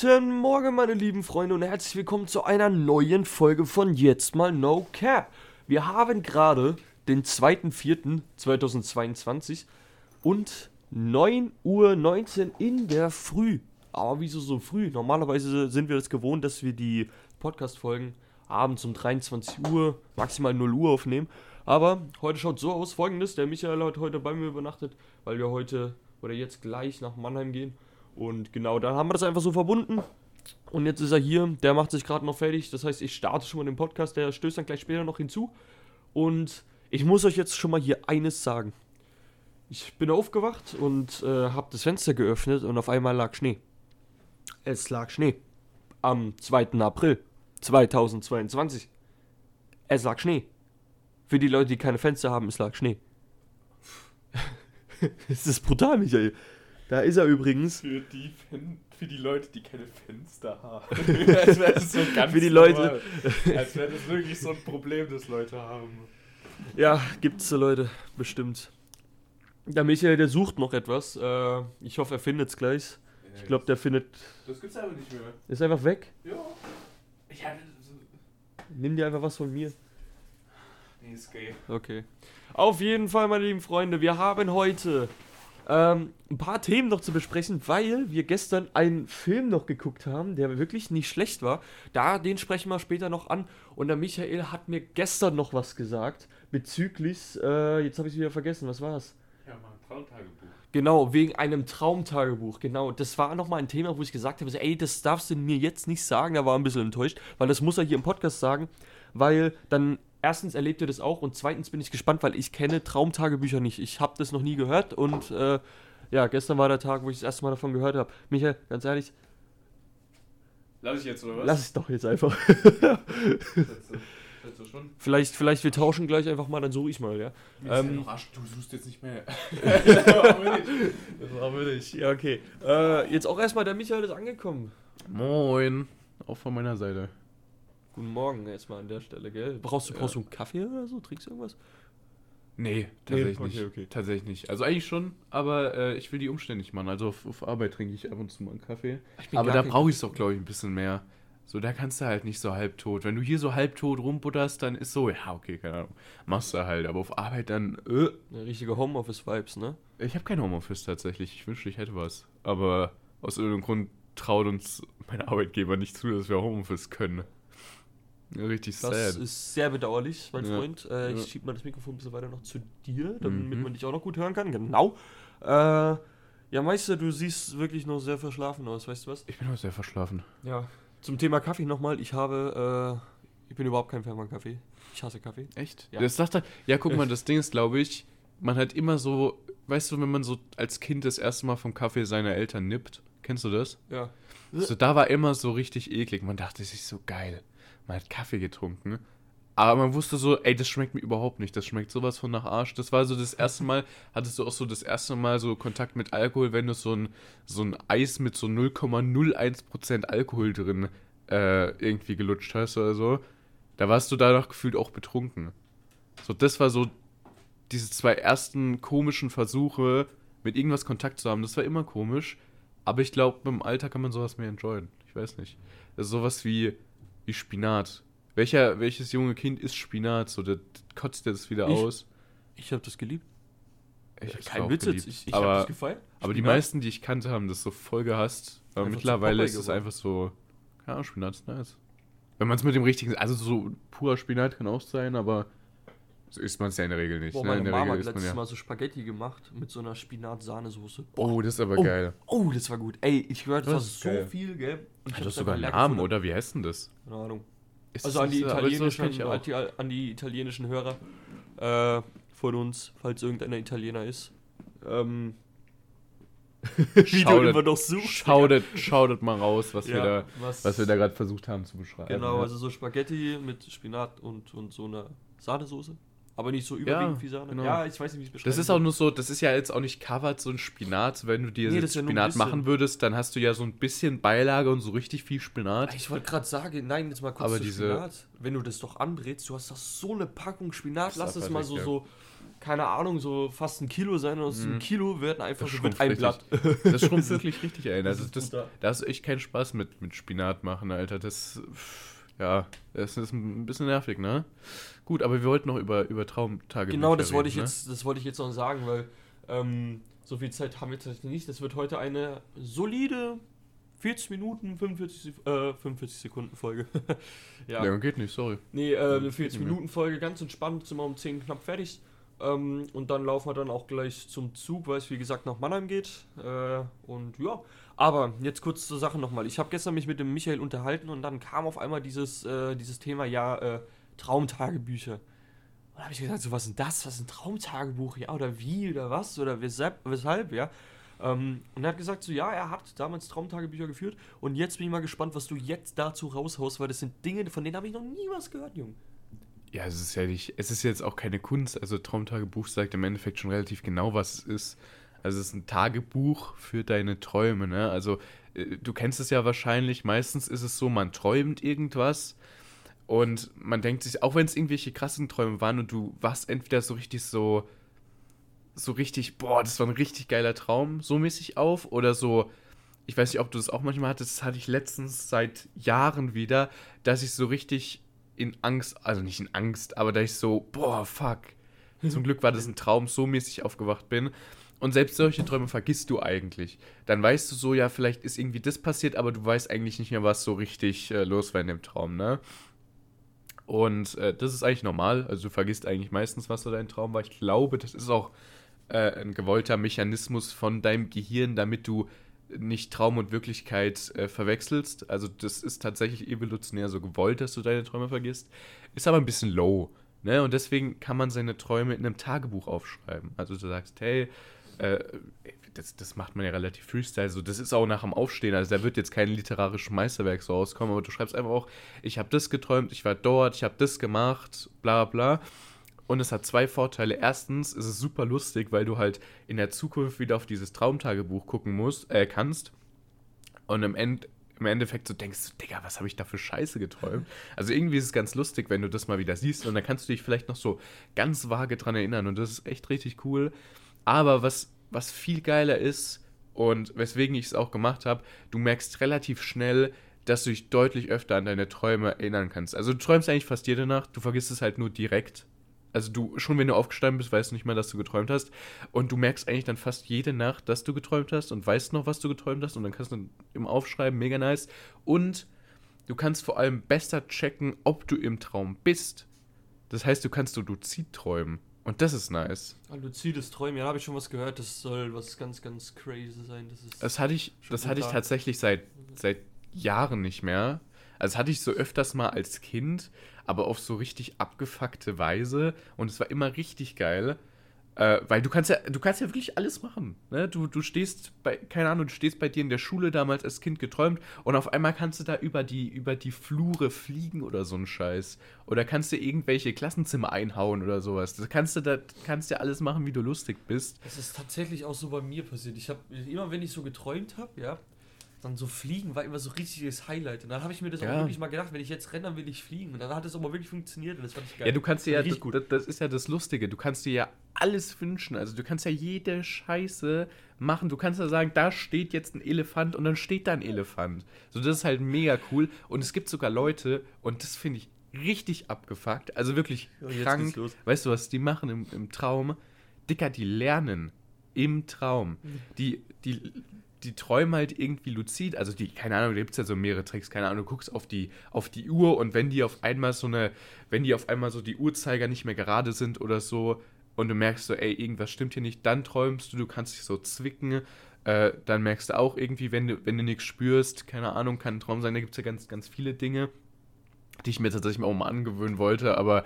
Guten Morgen, meine lieben Freunde, und herzlich willkommen zu einer neuen Folge von Jetzt mal No Cap. Wir haben gerade den 2.4.2022 und 9.19 Uhr in der Früh. Aber wieso so früh? Normalerweise sind wir das gewohnt, dass wir die Podcast-Folgen abends um 23 Uhr, maximal 0 Uhr aufnehmen. Aber heute schaut so aus, folgendes, der Michael hat heute bei mir übernachtet, weil wir heute oder jetzt gleich nach Mannheim gehen. Und genau, dann haben wir das einfach so verbunden. Und jetzt ist er hier, der macht sich gerade noch fertig. Das heißt, ich starte schon mal den Podcast, der stößt dann gleich später noch hinzu. Und ich muss euch jetzt schon mal hier eines sagen. Ich bin aufgewacht und äh, habe das Fenster geöffnet und auf einmal lag Schnee. Es lag Schnee. Am 2. April 2022. Es lag Schnee. Für die Leute, die keine Fenster haben, es lag Schnee. Es ist brutal, Michael. Da ist er übrigens. Für die, Fen für die Leute, die keine Fenster haben. als wäre das so ganz Für die Leute-. Als wäre das wirklich so ein Problem, das Leute haben. Ja, gibt's so Leute, bestimmt. Der Michael, der sucht noch etwas. Äh, ich hoffe, er findet's gleich. Ich glaube, der findet. Das gibt's aber nicht mehr. Ist einfach weg. Ja. Ich hatte. Nimm dir einfach was von mir. Nee, ist gay. Okay. Auf jeden Fall, meine lieben Freunde, wir haben heute ähm, ein paar Themen noch zu besprechen, weil wir gestern einen Film noch geguckt haben, der wirklich nicht schlecht war. Da, den sprechen wir später noch an. Und der Michael hat mir gestern noch was gesagt bezüglich, äh, jetzt habe ich wieder vergessen, was war's? Ja, mal ein Traumtagebuch. Genau, wegen einem Traumtagebuch, genau. Das war nochmal ein Thema, wo ich gesagt habe, ey, das darfst du mir jetzt nicht sagen, da war ein bisschen enttäuscht, weil das muss er hier im Podcast sagen, weil dann erstens erlebt ihr das auch und zweitens bin ich gespannt, weil ich kenne Traumtagebücher nicht. Ich habe das noch nie gehört und äh, ja, gestern war der Tag, wo ich das erste Mal davon gehört habe. Michael, ganz ehrlich, Lass ich jetzt, oder was? lass es doch jetzt einfach. Vielleicht, vielleicht wir tauschen gleich einfach mal, dann suche ich mal, ja. Ähm, ja du suchst jetzt nicht mehr. Das war würdig. Ja, okay. Äh, jetzt auch erstmal, der Michael ist angekommen. Moin. Auch von meiner Seite. Guten Morgen erstmal an der Stelle, gell? Brauchst du, brauchst du einen Kaffee oder so? Trinkst du irgendwas? Nee, tatsächlich okay, nicht. okay. Tatsächlich nicht. Also eigentlich schon, aber äh, ich will die Umstände nicht machen. Also auf, auf Arbeit trinke ich ab und zu mal einen Kaffee. Aber da brauche ich es doch, glaube ich, ein bisschen mehr. So, da kannst du halt nicht so halbtot. Wenn du hier so halbtot rumbutterst, dann ist so, ja, okay, keine Ahnung. Machst du halt. Aber auf Arbeit dann, äh. Eine richtige Homeoffice-Vibes, ne? Ich habe kein Homeoffice tatsächlich. Ich wünschte, ich hätte was. Aber aus irgendeinem Grund traut uns mein Arbeitgeber nicht zu, dass wir Homeoffice können. Ja, richtig Das sad. ist sehr bedauerlich, mein Ja. Freund. Äh, Ja. Ich schieb mal das Mikrofon ein bisschen weiter noch zu dir, damit Mhm. man dich auch noch gut hören kann. Genau. Äh, ja, Meister, du siehst wirklich noch sehr verschlafen aus, weißt du was? Ich bin heute sehr verschlafen. Ja. Zum Thema Kaffee nochmal. Ich habe, äh, ich bin überhaupt kein Fan von Kaffee. Ich hasse Kaffee. Echt? Ja. Das sagt er. Ja, guck mal, das Ding ist, glaube ich, man hat immer so, weißt du, wenn man so als Kind das erste Mal vom Kaffee seiner Eltern nippt, kennst du das? Ja. So, da war immer so richtig eklig. Man dachte sich so geil. Man hat Kaffee getrunken. Aber man wusste so, ey, das schmeckt mir überhaupt nicht. Das schmeckt sowas von nach Arsch. Das war so das erste Mal, hattest du auch so das erste Mal so Kontakt mit Alkohol, wenn du so ein, so ein Eis mit so 0,01% Alkohol drin äh, irgendwie gelutscht hast oder so. Da warst du danach gefühlt auch betrunken. So, das war so diese zwei ersten komischen Versuche, mit irgendwas Kontakt zu haben. Das war immer komisch. Aber ich glaube, im Alter kann man sowas mehr enjoyen. Ich weiß nicht. Das ist sowas wie, wie Spinat. Welcher, welches junge Kind isst Spinat? So, der kotzt der das wieder Ich. aus. Ich habe das geliebt. Ich hab's Kein Witz geliebt. jetzt. Ich, ich aber, das gefeiert. aber die Spinat. meisten, die ich kannte, haben das so voll gehasst. Aber Einfach mittlerweile ist es einfach so, keine Ahnung, Spinat ist nice. Wenn man es mit dem richtigen, also so purer Spinat kann auch sein, aber so isst man es ja in der Regel nicht. Boah, ne? meine In der Mama Regel hat isst man letztes ja. Mal so Spaghetti gemacht mit so einer Spinat-Sahnesoße. Oh, das ist aber Oh. geil. Oh, das war gut. Ey, ich höre, das, Das war so geil. viel, gell? Und Hat das sogar einen Namen, oder? Wie heißt denn das? Keine Ahnung. Ist Also an die, so- italienischen, auch. an die, an die italienischen Hörer äh, von uns, falls irgendeiner Italiener ist. Ähm, wie du Shouted- immer noch suchst. Schaudet, schaudet mal raus, was Ja, wir da, was, was wir da gerade versucht haben zu beschreiben. Genau, ja. also so Spaghetti mit Spinat und, und so einer Sahnesoße. Aber nicht so überwiegend wie Sahne. genau. Ja, ich weiß nicht, wie ich es beschreiben Das ist auch nur so, das ist ja jetzt auch nicht covered, so ein Spinat. Wenn du dir Nee, jetzt ist ja ein Spinat bisschen. machen würdest, dann hast du ja so ein bisschen Beilage und so richtig viel Spinat. Ich wollte gerade sagen, nein, jetzt mal kurz Aber zu diese- Spinat. Wenn du das doch anbrätst, du hast doch so eine Packung Spinat, ist lass es mal so, ja. so keine Ahnung, so fast ein Kilo sein und aus Mhm. einem Kilo werden einfach Das so mit schrumpft ein. Blatt. Das schrumpft wirklich richtig, ey. Das Das, ist da hast du echt keinen Spaß mit, mit Spinat machen, Alter. Das, pff, ja, das ist ein bisschen nervig, ne? Gut, aber wir wollten noch über, über Traumtage Genau, das reden, wollte ich ne? jetzt, das wollte ich jetzt noch sagen, weil ähm, so viel Zeit haben wir tatsächlich nicht. Das wird heute eine solide 40 Minuten, 45, Sek- äh, 45 Sekunden Folge. ja. Ja, geht nicht, sorry. Nee, äh, eine Geht 40 nicht mehr. Minuten Folge, ganz entspannt, sind wir um 10 knapp fertig. Ähm, und dann laufen wir dann auch gleich zum Zug, weil es wie gesagt nach Mannheim geht. Äh, und ja, aber jetzt kurz zur Sache nochmal. Ich habe gestern mich mit dem Michael unterhalten und dann kam auf einmal dieses, äh, dieses Thema, ja, äh, Traumtagebücher. Und da habe ich gesagt, so was ist denn das? Was ist ein Traumtagebuch? Ja, oder wie, oder was? Oder weshalb, weshalb ja. Ähm, und er hat gesagt, so ja, er hat damals Traumtagebücher geführt und jetzt bin ich mal gespannt, was du jetzt dazu raushaust, weil das sind Dinge, von denen habe ich noch nie was gehört, Junge. Ja, es ist ja nicht, es ist jetzt auch keine Kunst. Also Traumtagebuch sagt im Endeffekt schon relativ genau, was es ist. Also es ist ein Tagebuch für deine Träume, ne? Also äh, du kennst es ja wahrscheinlich, meistens ist es so, man träumt irgendwas und man denkt sich, auch wenn es irgendwelche krassen Träume waren und du warst entweder so richtig so, so richtig, boah, das war ein richtig geiler Traum, so mäßig auf oder so, ich weiß nicht, ob du das auch manchmal hattest, das hatte ich letztens seit Jahren wieder, dass ich so richtig in Angst, also nicht in Angst, aber da ich so, boah, fuck. Zum Glück war das ein Traum, so mäßig aufgewacht bin. Und selbst solche Träume vergisst du eigentlich. Dann weißt du so, ja, vielleicht ist irgendwie das passiert, aber du weißt eigentlich nicht mehr, was so richtig äh, los war in dem Traum, ne? Und äh, das ist eigentlich normal. Also du vergisst eigentlich meistens, was so dein Traum war. Ich glaube, das ist auch äh, ein gewollter Mechanismus von deinem Gehirn, damit du nicht Traum und Wirklichkeit äh, verwechselst. Also das ist tatsächlich evolutionär so gewollt, dass du deine Träume vergisst. Ist aber ein bisschen low. Ne? Und deswegen kann man seine Träume in einem Tagebuch aufschreiben. Also du sagst, hey, äh, das, das macht man ja relativ freestyle. So, das ist auch nach dem Aufstehen. Also da wird jetzt kein literarisches Meisterwerk so rauskommen, aber du schreibst einfach auch, ich habe das geträumt, ich war dort, ich habe das gemacht, bla bla. Und es hat zwei Vorteile. Erstens ist es super lustig, weil du halt in der Zukunft wieder auf dieses Traumtagebuch gucken musst, äh, kannst. Und im, End, im Endeffekt so denkst, Digga, was habe ich da für Scheiße geträumt? Also irgendwie ist es ganz lustig, wenn du das mal wieder siehst. Und dann kannst du dich vielleicht noch so ganz vage dran erinnern. Und das ist echt richtig cool. Aber was, was viel geiler ist und weswegen ich es auch gemacht habe, du merkst relativ schnell, dass du dich deutlich öfter an deine Träume erinnern kannst. Also du träumst eigentlich fast jede Nacht, du vergisst es halt nur direkt. Also du, schon wenn du aufgestanden bist, weißt du nicht mehr, dass du geträumt hast. Und du merkst eigentlich dann fast jede Nacht, dass du geträumt hast und weißt noch, was du geträumt hast. Und dann kannst du im Aufschreiben, mega nice. Und du kannst vor allem besser checken, ob du im Traum bist. Das heißt, du kannst so luzid träumen. Und das ist nice. Ah, Luzides Träumen, ja, da habe ich schon was gehört, das soll was ganz, ganz crazy sein. Das ist Das hatte ich, das hatte ich tatsächlich seit, seit Jahren nicht mehr. Also das hatte ich so öfters mal als Kind, aber auf so richtig abgefuckte Weise. Und es war immer richtig geil. Äh, weil du kannst ja, du kannst ja wirklich alles machen. Ne? Du, du stehst bei, keine Ahnung, du stehst bei dir in der Schule damals als Kind geträumt und auf einmal kannst du da über die, über die Flure fliegen oder so ein Scheiß. Oder kannst du irgendwelche Klassenzimmer einhauen oder sowas. Das kannst du da, kannst ja alles machen, wie du lustig bist. Das ist tatsächlich auch so bei mir passiert. Ich habe immer, wenn ich so geträumt habe, ja, dann so fliegen war immer so richtiges Highlight. Und dann habe ich mir das auch Ja. wirklich mal gedacht, wenn ich jetzt renne, dann will ich fliegen. Und dann hat es aber wirklich funktioniert und das fand ich geil. Ja, du kannst dir ja, das, das, das ist ja das Lustige, du kannst dir ja alles wünschen. Also du kannst ja jede Scheiße machen. Du kannst ja sagen, da steht jetzt ein Elefant und dann steht da ein Elefant. So, das ist halt mega cool. Und es gibt sogar Leute, und das finde ich richtig abgefuckt, also wirklich Ja, krank. Weißt du, was die machen im, im Traum? Dicker, die lernen im Traum. Die, die, die träumen halt irgendwie luzid. Also die, keine Ahnung, da gibt es ja so mehrere Tricks, keine Ahnung, du guckst auf die, auf die Uhr und wenn die auf einmal so eine, wenn die auf einmal so die Uhrzeiger nicht mehr gerade sind oder so und du merkst so, ey, irgendwas stimmt hier nicht, dann träumst du, du kannst dich so zwicken. Äh, dann merkst du auch irgendwie, wenn du, wenn du nichts spürst, keine Ahnung, kann ein Traum sein, da gibt es ja ganz, ganz viele Dinge, die ich mir tatsächlich auch mal angewöhnen wollte, aber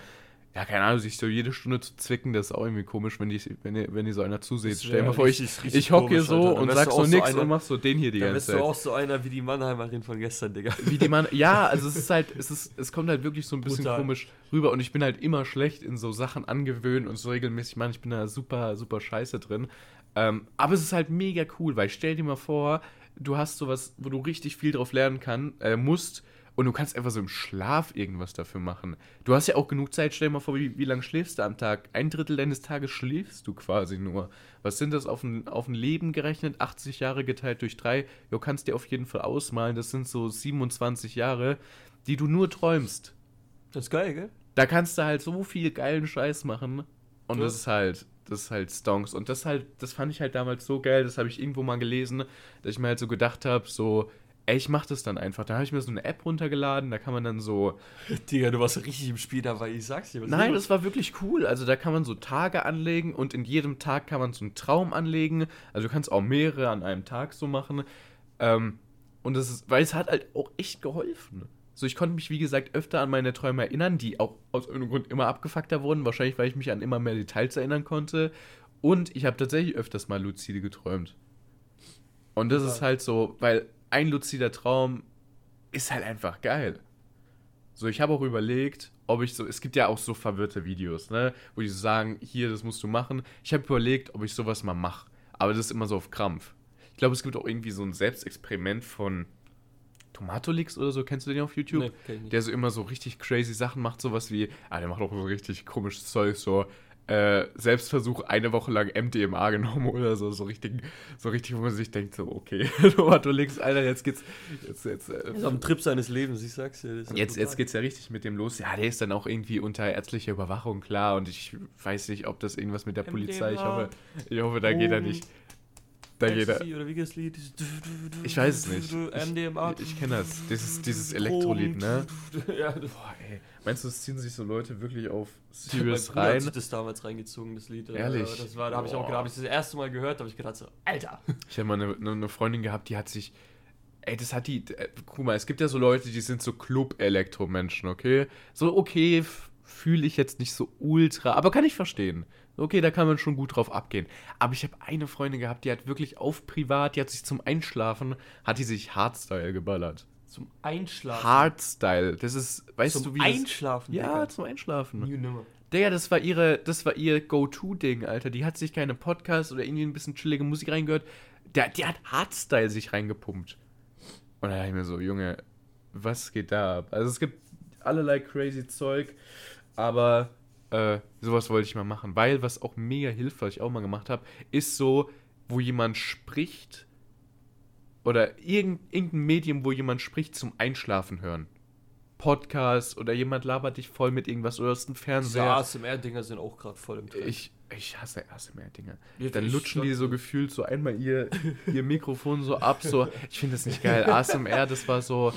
ja, keine Ahnung, sich so jede Stunde zu zwicken, das ist auch irgendwie komisch, wenn die, wenn die, wenn die so einer zuseht. Stell dir mal vor, ich, richtig, ich hocke hier so Alter. Dann und sag du so so nix einer- und mach so den hier die Dann ganze bist du Zeit. auch so einer wie die Mannheimerin von gestern, Digga. Wie die Mann, ja, also es ist halt, es ist, es kommt halt wirklich so ein bisschen Brutal. komisch rüber und ich bin halt immer schlecht in so Sachen angewöhnen und so regelmäßig machen. Ich bin da super, super scheiße drin. Ähm, aber es ist halt mega cool, weil stell dir mal vor, du hast sowas, wo du richtig viel drauf lernen kann, äh, musst Und du kannst einfach so im Schlaf irgendwas dafür machen. Du hast ja auch genug Zeit, stell dir mal vor, wie, wie lange schläfst du am Tag? Ein Drittel deines Tages schläfst du quasi nur. Was sind das auf ein, auf ein Leben gerechnet? 80 Jahre geteilt durch drei. Du kannst dir auf jeden Fall ausmalen, das sind so 27 Jahre, die du nur träumst. Das ist geil, gell? Da kannst du halt so viel geilen Scheiß machen. Und Ja. das ist halt, das ist halt Stonks. Und das halt, das fand ich halt damals so geil, das habe ich irgendwo mal gelesen, dass ich mir halt so gedacht habe, so, ey, ich mach das dann einfach. Da habe ich mir so eine App runtergeladen, da kann man dann so. Digga, du warst richtig im Spiel dabei, ich sag's dir. was Nein, das war wirklich cool. Also da kann man so Tage anlegen und in jedem Tag kann man so einen Traum anlegen. Also du kannst auch mehrere an einem Tag so machen. Ähm, und das ist, weil es hat halt auch echt geholfen. So, ich konnte mich, wie gesagt, öfter an meine Träume erinnern, die auch aus irgendeinem Grund immer abgefuckter wurden. Wahrscheinlich, weil ich mich an immer mehr Details erinnern konnte. Und ich habe tatsächlich öfters mal luzide geträumt. Und das ist halt so, weil ein luzider Traum ist halt einfach geil. So, ich habe auch überlegt, ob ich so, es gibt ja auch so verwirrte Videos, ne, wo die so sagen, hier, das musst du machen. Ich habe überlegt, ob ich sowas mal mache. Aber das ist immer so auf Krampf. Ich glaube, es gibt auch irgendwie so ein Selbstexperiment von Tomatolix oder so, kennst du den auf YouTube? Nee. Der so immer so richtig crazy Sachen macht, sowas wie, ah, der macht auch so richtig komisches Zeug, so äh, Selbstversuch eine Woche lang MDMA genommen oder so, so richtig, so richtig, wo man sich denkt, so, okay, Tomatolix, Alter, jetzt geht's, jetzt, jetzt, äh, ist am Trip seines Lebens, ich sag's dir. Jetzt, jetzt geht's ja richtig mit dem los. Ja, der ist dann auch irgendwie unter ärztlicher Überwachung, klar. Und ich weiß nicht, ob das irgendwas mit der Polizei. Ich MDMA. hoffe, ich hoffe da geht er nicht. Da geht er. Oder wie das Lied? Ich weiß es nicht. MDMA. Ich, ich kenne das. Dieses, dieses Elektrolied, ne? ja, Boah, ey. Meinst du, es ziehen sich so Leute wirklich auf Serious rein? sich das damals reingezogen, das Lied. Ehrlich? Das war, da habe ich auch gedacht, ich das erste Mal gehört, habe ich gedacht so, Alter. Ich habe mal eine, eine, eine Freundin gehabt, die hat sich. Ey, das hat die. Äh, guck mal, es gibt ja so Leute, die sind so Club-Elektromenschen, okay? So, okay, fühle ich jetzt nicht so ultra, aber kann ich verstehen. Okay, da kann man schon gut drauf abgehen. Aber ich habe eine Freundin gehabt, die hat wirklich auf privat, die hat sich zum Einschlafen, hat die sich Hardstyle geballert. Zum Einschlafen. Hardstyle, das ist, weißt Zum du wie Einschlafen, das, Ja, zum Einschlafen. Nie und nimmer. Digga, das war ihre, das war ihr Go-To-Ding, Alter. Die hat sich keine Podcasts oder irgendwie ein bisschen chillige Musik reingehört. Der, die hat Hardstyle sich reingepumpt. Und da dachte ich mir so, Junge, was geht da ab? Also es gibt allerlei crazy Zeug, aber äh, sowas wollte ich mal machen. Weil, was auch mega hilft, was ich auch mal gemacht habe, ist so, wo jemand spricht oder irgend, irgendein Medium, wo jemand spricht, zum Einschlafen hören. Podcast oder jemand labert dich voll mit irgendwas oder einen Diese Fernseher. ASMR-Dinger sind auch gerade voll im Trend. Ich, ich hasse ASMR-Dinger. Ja, Dann lutschen die so gefühlt so einmal ihr, ihr Mikrofon so ab. So. Ich finde das nicht geil. ASMR, das war so.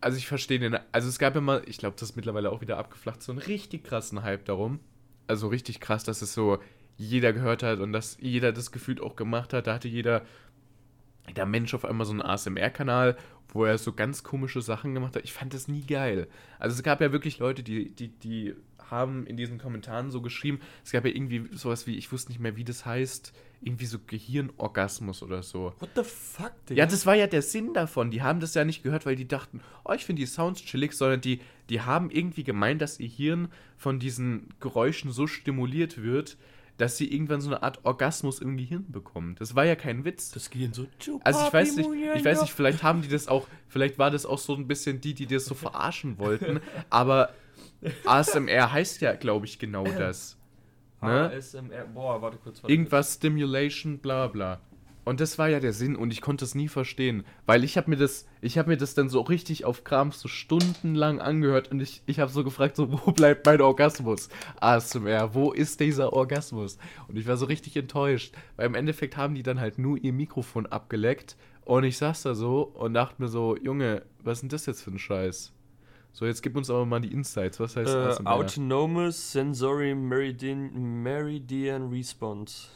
Also ich verstehe den. Also es gab mal, ich glaube, das ist mittlerweile auch wieder abgeflacht, so einen richtig krassen Hype darum. Also richtig krass, dass es so jeder gehört hat und dass jeder das gefühlt auch gemacht hat. Da hatte jeder, der Mensch auf einmal so einen ASMR-Kanal, wo er so ganz komische Sachen gemacht hat. Ich fand das nie geil. Also es gab ja wirklich Leute, die, die, die haben in diesen Kommentaren so geschrieben, es gab ja irgendwie sowas wie, ich wusste nicht mehr, wie das heißt, irgendwie so Gehirnorgasmus oder so. What the fuck, Digga? Ja, das war ja der Sinn davon. Die haben das ja nicht gehört, weil die dachten, oh, ich finde die Sounds chillig, sondern die, die haben irgendwie gemeint, dass ihr Hirn von diesen Geräuschen so stimuliert wird, dass sie irgendwann so eine Art Orgasmus im Gehirn bekommen. Das war ja kein Witz. das Gehirn so. Also ich weiß nicht, ich weiß nicht, vielleicht haben die das auch, vielleicht war das auch so ein bisschen die, die das so verarschen wollten, aber ASMR heißt ja, glaube ich, genau das. Ne? ASMR. Boah, warte kurz. Warte Irgendwas Stimulation, bla bla. Und das war ja der Sinn und ich konnte es nie verstehen, weil ich habe mir das, ich habe mir das dann so richtig auf Kram so stundenlang angehört und ich, ich habe so gefragt, so wo bleibt mein Orgasmus? ASMR, wo ist dieser Orgasmus? Und ich war so richtig enttäuscht, weil im Endeffekt haben die dann halt nur ihr Mikrofon abgeleckt und ich saß da so und dachte mir so, Junge, was ist denn das jetzt für ein Scheiß? So, jetzt gib uns aber mal die Insights, was heißt Äh, ASMR? Autonomous Sensory Meridian, Meridian Response.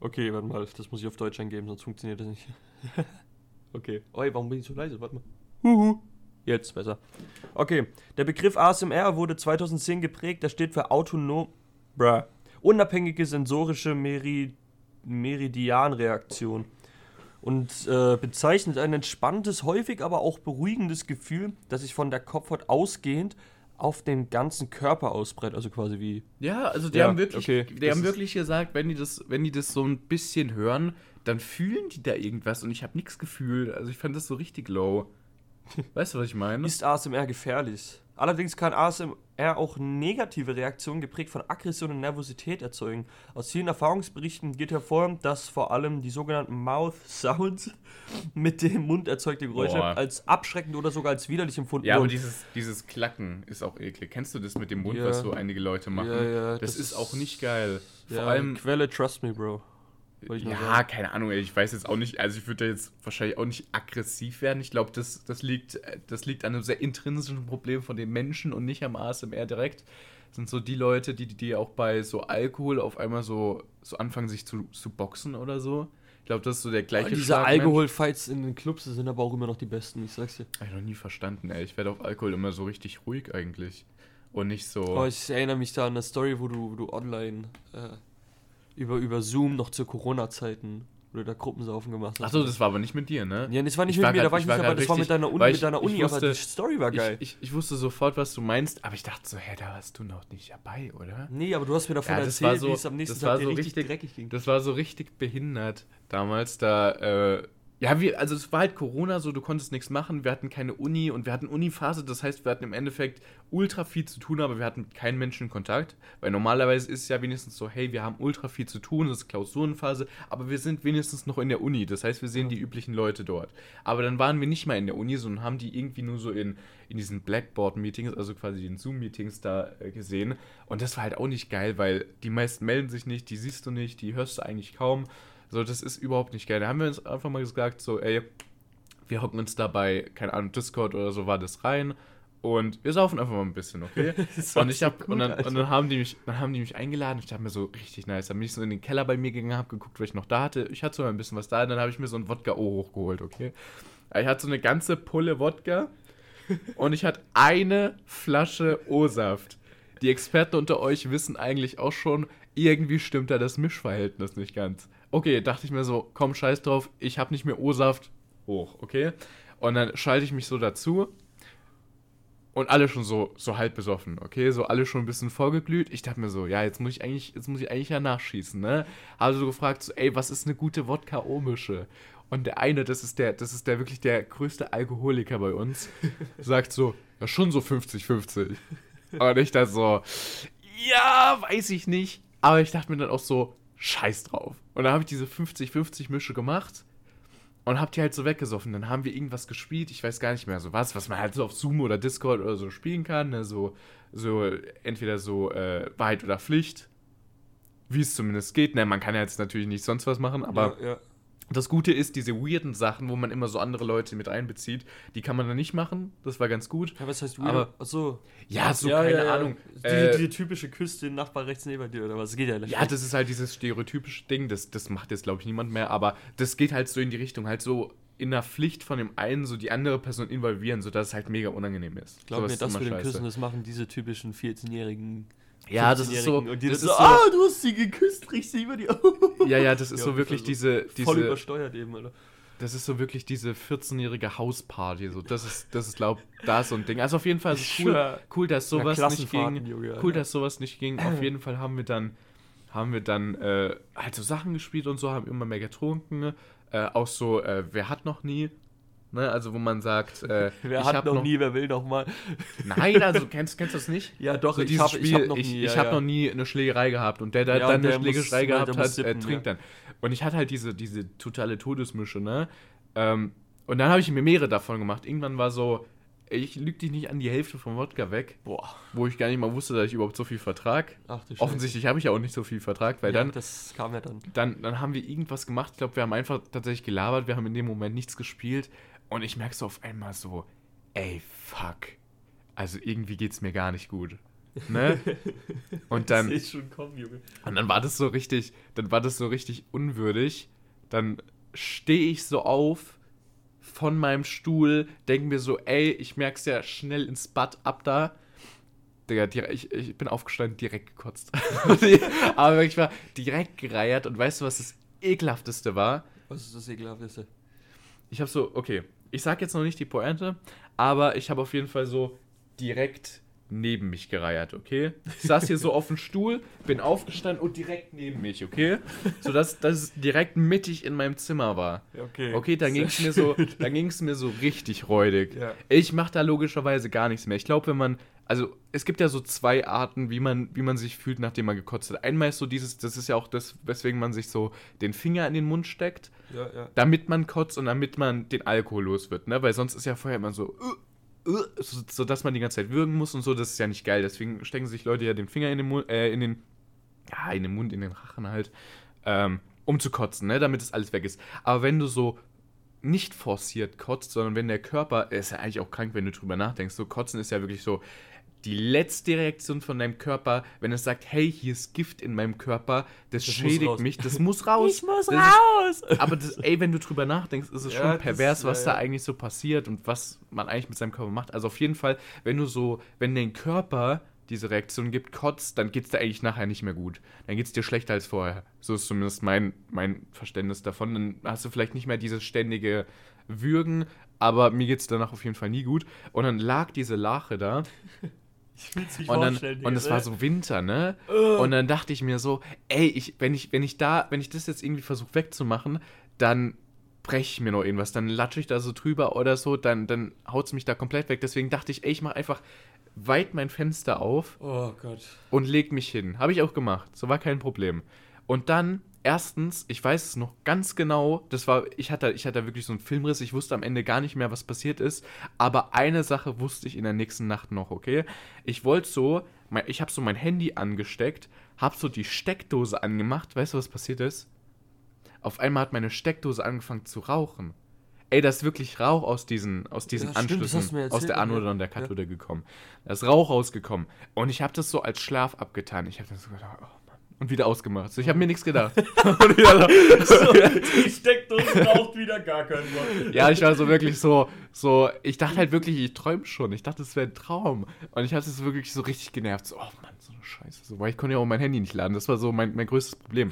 Okay, warte mal, das muss ich auf Deutsch eingeben, sonst funktioniert das nicht. okay. Oi, warum bin ich so leise? Warte mal. Huhu. Jetzt besser. Okay, der Begriff ASMR wurde 2010 geprägt, der steht für autonom, bruh, unabhängige sensorische Meri Meridianreaktion und äh, bezeichnet ein entspanntes, häufig aber auch beruhigendes Gefühl, das sich von der Kopfhaut ausgehend auf den ganzen Körper ausbreitet, also quasi wie Ja, also die Ja, haben wirklich, okay, die das haben wirklich gesagt, wenn die das, wenn die das so ein bisschen hören, dann fühlen die da irgendwas und ich habe nichts gefühlt. Also ich fand das so richtig low. Weißt du, was ich meine? Ist ASMR gefährlich? Allerdings kann ASMR auch negative Reaktionen geprägt von Aggression und Nervosität erzeugen. Aus vielen Erfahrungsberichten geht hervor, dass vor allem die sogenannten Mouth Sounds mit dem Mund erzeugte Geräusche Boah. als abschreckend oder sogar als widerlich empfunden Ja, aber wurden. dieses, dieses Klacken ist auch eklig. Kennst du das mit dem Mund, Ja. was so einige Leute machen? Ja, ja, das, das ist ist- auch nicht geil. Vor ja, allem, Quelle, trust me, Bro. Ja, keine Ahnung, ey, ich weiß jetzt auch nicht, also ich würde da jetzt wahrscheinlich auch nicht aggressiv werden. Ich glaube, das, das, liegt, das liegt an einem sehr intrinsischen Problem von den Menschen und nicht am ASMR direkt. Das sind so die Leute, die, die auch bei so Alkohol auf einmal so, so anfangen, sich zu, zu boxen oder so. Ich glaube, das ist so der gleiche Diese Schlag Mensch. Alkoholfights in den Clubs sind aber auch immer noch die besten, ich sag's dir. Hab ich noch nie verstanden, ey. Ich werde auf Alkohol immer so richtig ruhig eigentlich. Und nicht so. Oh, ich erinnere mich da an eine Story, wo du, wo du online äh, über, über Zoom noch zu Corona-Zeiten, wo du da Gruppensaufen gemacht hast. Achso, das war aber nicht mit dir, ne? Ja, das war nicht Ich mit war mir, grad- da war ich ich nicht dabei, grad das war mit richtig- deiner Uni, weil mit ich- deiner ich Uni, aber wusste- die Story war geil. Ich, ich, ich wusste sofort, was du meinst, aber ich dachte so, hä, da warst du noch nicht dabei, oder? nee, aber du hast mir davon Ja, erzählt, so- wie es am nächsten Tag so richtig, richtig- dreckig ging. Das war so richtig behindert damals, da, äh, ja, wir, also es war halt Corona, so du konntest nichts machen, wir hatten keine Uni und wir hatten Uniphase, das heißt, wir hatten im Endeffekt ultra viel zu tun, aber wir hatten mit keinen Menschen Kontakt, weil normalerweise ist es ja wenigstens so, hey, wir haben ultra viel zu tun, das ist Klausurenphase, aber wir sind wenigstens noch in der Uni, das heißt, wir sehen die üblichen Leute dort. Aber dann waren wir nicht mal in der Uni, sondern haben die irgendwie nur so in, in diesen Blackboard-Meetings, also quasi den Zoom-Meetings da äh, gesehen und das war halt auch nicht geil, weil die meisten melden sich nicht, die siehst du nicht, die hörst du eigentlich kaum. So, das ist überhaupt nicht geil. Da haben wir uns einfach mal gesagt, so, ey, wir hocken uns dabei, keine Ahnung, Discord oder so war das rein und wir saufen einfach mal ein bisschen, okay? Und ich so hab, gut, und, dann, und dann haben die mich, dann haben die mich eingeladen. Ich dachte mir so richtig nice. Dann bin ich so in den Keller bei mir gegangen, hab geguckt, was ich noch da hatte. Ich hatte sogar ein bisschen was da. Dann habe ich mir so ein Wodka O hochgeholt, okay? Ich hatte so eine ganze Pulle Wodka und ich hatte eine Flasche O-Saft. Die Experten unter euch wissen eigentlich auch schon, irgendwie stimmt da das Mischverhältnis nicht ganz. Okay, dachte ich mir so, komm, scheiß drauf, ich habe nicht mehr O-Saft, hoch, okay? Und dann schalte ich mich so dazu und alle schon so, so halb besoffen, okay? So alle schon ein bisschen vorgeglüht. Ich dachte mir so, ja, jetzt muss ich eigentlich, jetzt muss ich eigentlich ja nachschießen, ne? Habe so gefragt, so, ey, was ist eine gute Wodka-O-Mische? Und der eine, das ist der, das ist der wirklich der größte Alkoholiker bei uns, sagt so, ja, schon so 50-50. Und ich dachte so, ja, weiß ich nicht. Aber ich dachte mir dann auch so, scheiß drauf. Und dann habe ich diese 50-50 Mische gemacht und hab die halt so weggesoffen. Dann haben wir irgendwas gespielt, ich weiß gar nicht mehr so was, was man halt so auf Zoom oder Discord oder so spielen kann. Ne? So, so entweder so äh, Wahrheit oder Pflicht. Wie es zumindest geht. Ne, man kann ja jetzt natürlich nicht sonst was machen, aber ja, ja. Das Gute ist, diese weirden Sachen, wo man immer so andere Leute mit einbezieht, die kann man dann nicht machen. Das war ganz gut. Ja, was heißt Aber- weird? Achso. Ja, so, keine Ahnung. Diese, Äh, diese typische Küste, Nachbar rechts neben dir, oder was? Das geht ja nicht. Ja, das ist halt dieses stereotypische Ding, das, das macht jetzt, glaube ich, niemand mehr, aber das geht halt so in die Richtung, halt so in der Pflicht von dem einen so die andere Person involvieren, sodass es halt mega unangenehm ist. Ich glaube Sowas mir, das mit den. Küssen, das machen diese typischen 14-jährigen. Ja, das ist so, 15-Jährigen. Und die das ist so, so, ah, du hast sie geküsst, riechst sie über die ja, ja, das ist Ja, so wirklich diese, Voll diese, übersteuert eben, oder? das ist so wirklich diese 14-jährige Hausparty, so, das ist, das ist, glaub, da so ein Ding. Also auf jeden Fall ist cool, schwör. cool, dass Ja, sowas nicht Klassenfahrten, ging. Junge, Cool, dass sowas nicht ging. Auf jeden Fall haben wir dann, haben wir dann äh, halt so Sachen gespielt und so, haben immer mehr getrunken. Äh, auch so, äh, wer hat noch nie? Ne, also wo man sagt, äh, Wer ich hat hab noch nie, wer will noch mal? Nein, also kennst, kennst du das nicht? Ja, doch, so ich dieses hab- ich noch ich, nie, ich ja, hab ja. noch nie eine Schlägerei gehabt und der, der Ja, dann der eine muss- Schlägerei der gehabt muss hat, sippen, äh, trinkt dann. Und ich hatte halt diese, diese totale Todesmische, ne? Ähm, und dann habe ich mir mehrere davon gemacht. Irgendwann war so, ich lüg dich nicht an die Hälfte vom Wodka weg, Boah. wo ich gar nicht mal wusste, dass ich überhaupt so viel vertrag. Ach. Offensichtlich habe ich ja auch nicht so viel vertrag, weil ja, dann, Das kam ja dann. dann, dann haben wir irgendwas gemacht. Ich glaube, wir haben einfach tatsächlich gelabert, wir haben in dem Moment nichts gespielt. Und ich merke so auf einmal so, ey, fuck. Also irgendwie geht's mir gar nicht gut. Ne? Und dann, Ich schon kommen, Junge. und dann war das so richtig, dann war das so richtig unwürdig. Dann stehe ich so auf von meinem Stuhl, denke mir so, ey, ich merk's ja schnell ins Bad ab da. Digga, ich, ich bin aufgestanden, direkt gekotzt. Aber ich war direkt gereiert und weißt du, was das ekelhafteste war? Was ist das ekelhafteste? Ich habe so, okay, ich sag jetzt noch nicht die Pointe, aber ich habe auf jeden Fall so direkt neben mich gereiert, okay? Ich saß hier so auf dem Stuhl, bin aufgestanden und direkt neben mich, okay? So dass das direkt mittig in meinem Zimmer war. Okay. Okay, dann ging es mir so, dann ging es mir so richtig räudig. Ja. Ich mache da logischerweise gar nichts mehr. Ich glaube, wenn man, also es gibt ja so zwei Arten, wie man, wie man sich fühlt, nachdem man gekotzt hat. Einmal ist so dieses, das ist ja auch das, weswegen man sich so den Finger in den Mund steckt, Ja, ja. damit man kotzt und damit man den Alkohol los wird, ne? Weil sonst ist ja vorher immer so, uh, uh, so, so dass man die ganze Zeit würgen muss und so, das ist ja nicht geil. Deswegen stecken sich Leute ja den Finger in den Mund, äh, in den, ja, in den Mund, in den Rachen halt, ähm, um zu kotzen, ne? Damit das alles weg ist. Aber wenn du so nicht forciert kotzt, sondern wenn der Körper, ist ja eigentlich auch krank, wenn du drüber nachdenkst, so kotzen ist ja wirklich so die letzte Reaktion von deinem Körper, wenn es sagt, hey, hier ist Gift in meinem Körper, das, Das schädigt mich, das muss raus. muss das raus! Ist, aber das, ey, wenn du drüber nachdenkst, ist es Ja, schon das- pervers, was ja, da eigentlich so passiert und was man eigentlich mit seinem Körper macht. Also auf jeden Fall, wenn du so, wenn dein Körper diese Reaktion gibt, kotzt, dann geht es dir eigentlich nachher nicht mehr gut. Dann geht es dir schlechter als vorher. So ist zumindest mein, mein Verständnis davon. Dann hast du vielleicht nicht mehr dieses ständige Würgen, aber mir geht es danach auf jeden Fall nie gut. Und dann lag diese Lache da Ich will's nicht und dann vorstellen, und es Digga. war so Winter, ne? Und dann dachte ich mir so, ey, ich, wenn ich, wenn ich da, wenn ich das jetzt irgendwie versuche wegzumachen, dann breche ich mir noch irgendwas, dann latsche ich da so drüber oder so, dann, dann haut es mich da komplett weg. Deswegen dachte ich, ey, ich mache einfach weit mein Fenster auf Oh Gott. und leg mich hin. Habe ich auch gemacht. So war kein Problem. Und dann, erstens, ich weiß es noch ganz genau, das war, ich hatte, ich hatte wirklich so einen Filmriss, ich wusste am Ende gar nicht mehr, was passiert ist, aber eine Sache wusste ich in der nächsten Nacht noch, okay? Ich wollte so, ich habe so mein Handy angesteckt, habe so die Steckdose angemacht, weißt du, was passiert ist? Auf einmal hat meine Steckdose angefangen zu rauchen. Ey, da ist wirklich Rauch aus diesen, aus diesen Ja, Anschlüssen, mir aus erzählt, der Anode ja. und der Kathode gekommen. Da ist Rauch rausgekommen. Und ich habe das so als Schlaf abgetan. Ich habe dann so gedacht, oh. Und wieder ausgemacht. So, ich habe mir nichts gedacht. und wieder so, Die Steckdose raucht wieder gar keinen Bock. ja, ich war so wirklich so, so, ich dachte halt wirklich, ich träume schon. Ich dachte, es wäre ein Traum. Und ich hatte es wirklich so richtig genervt. So, oh Mann, so eine Scheiße. So, weil ich konnte ja auch mein Handy nicht laden. Das war so mein, mein größtes Problem.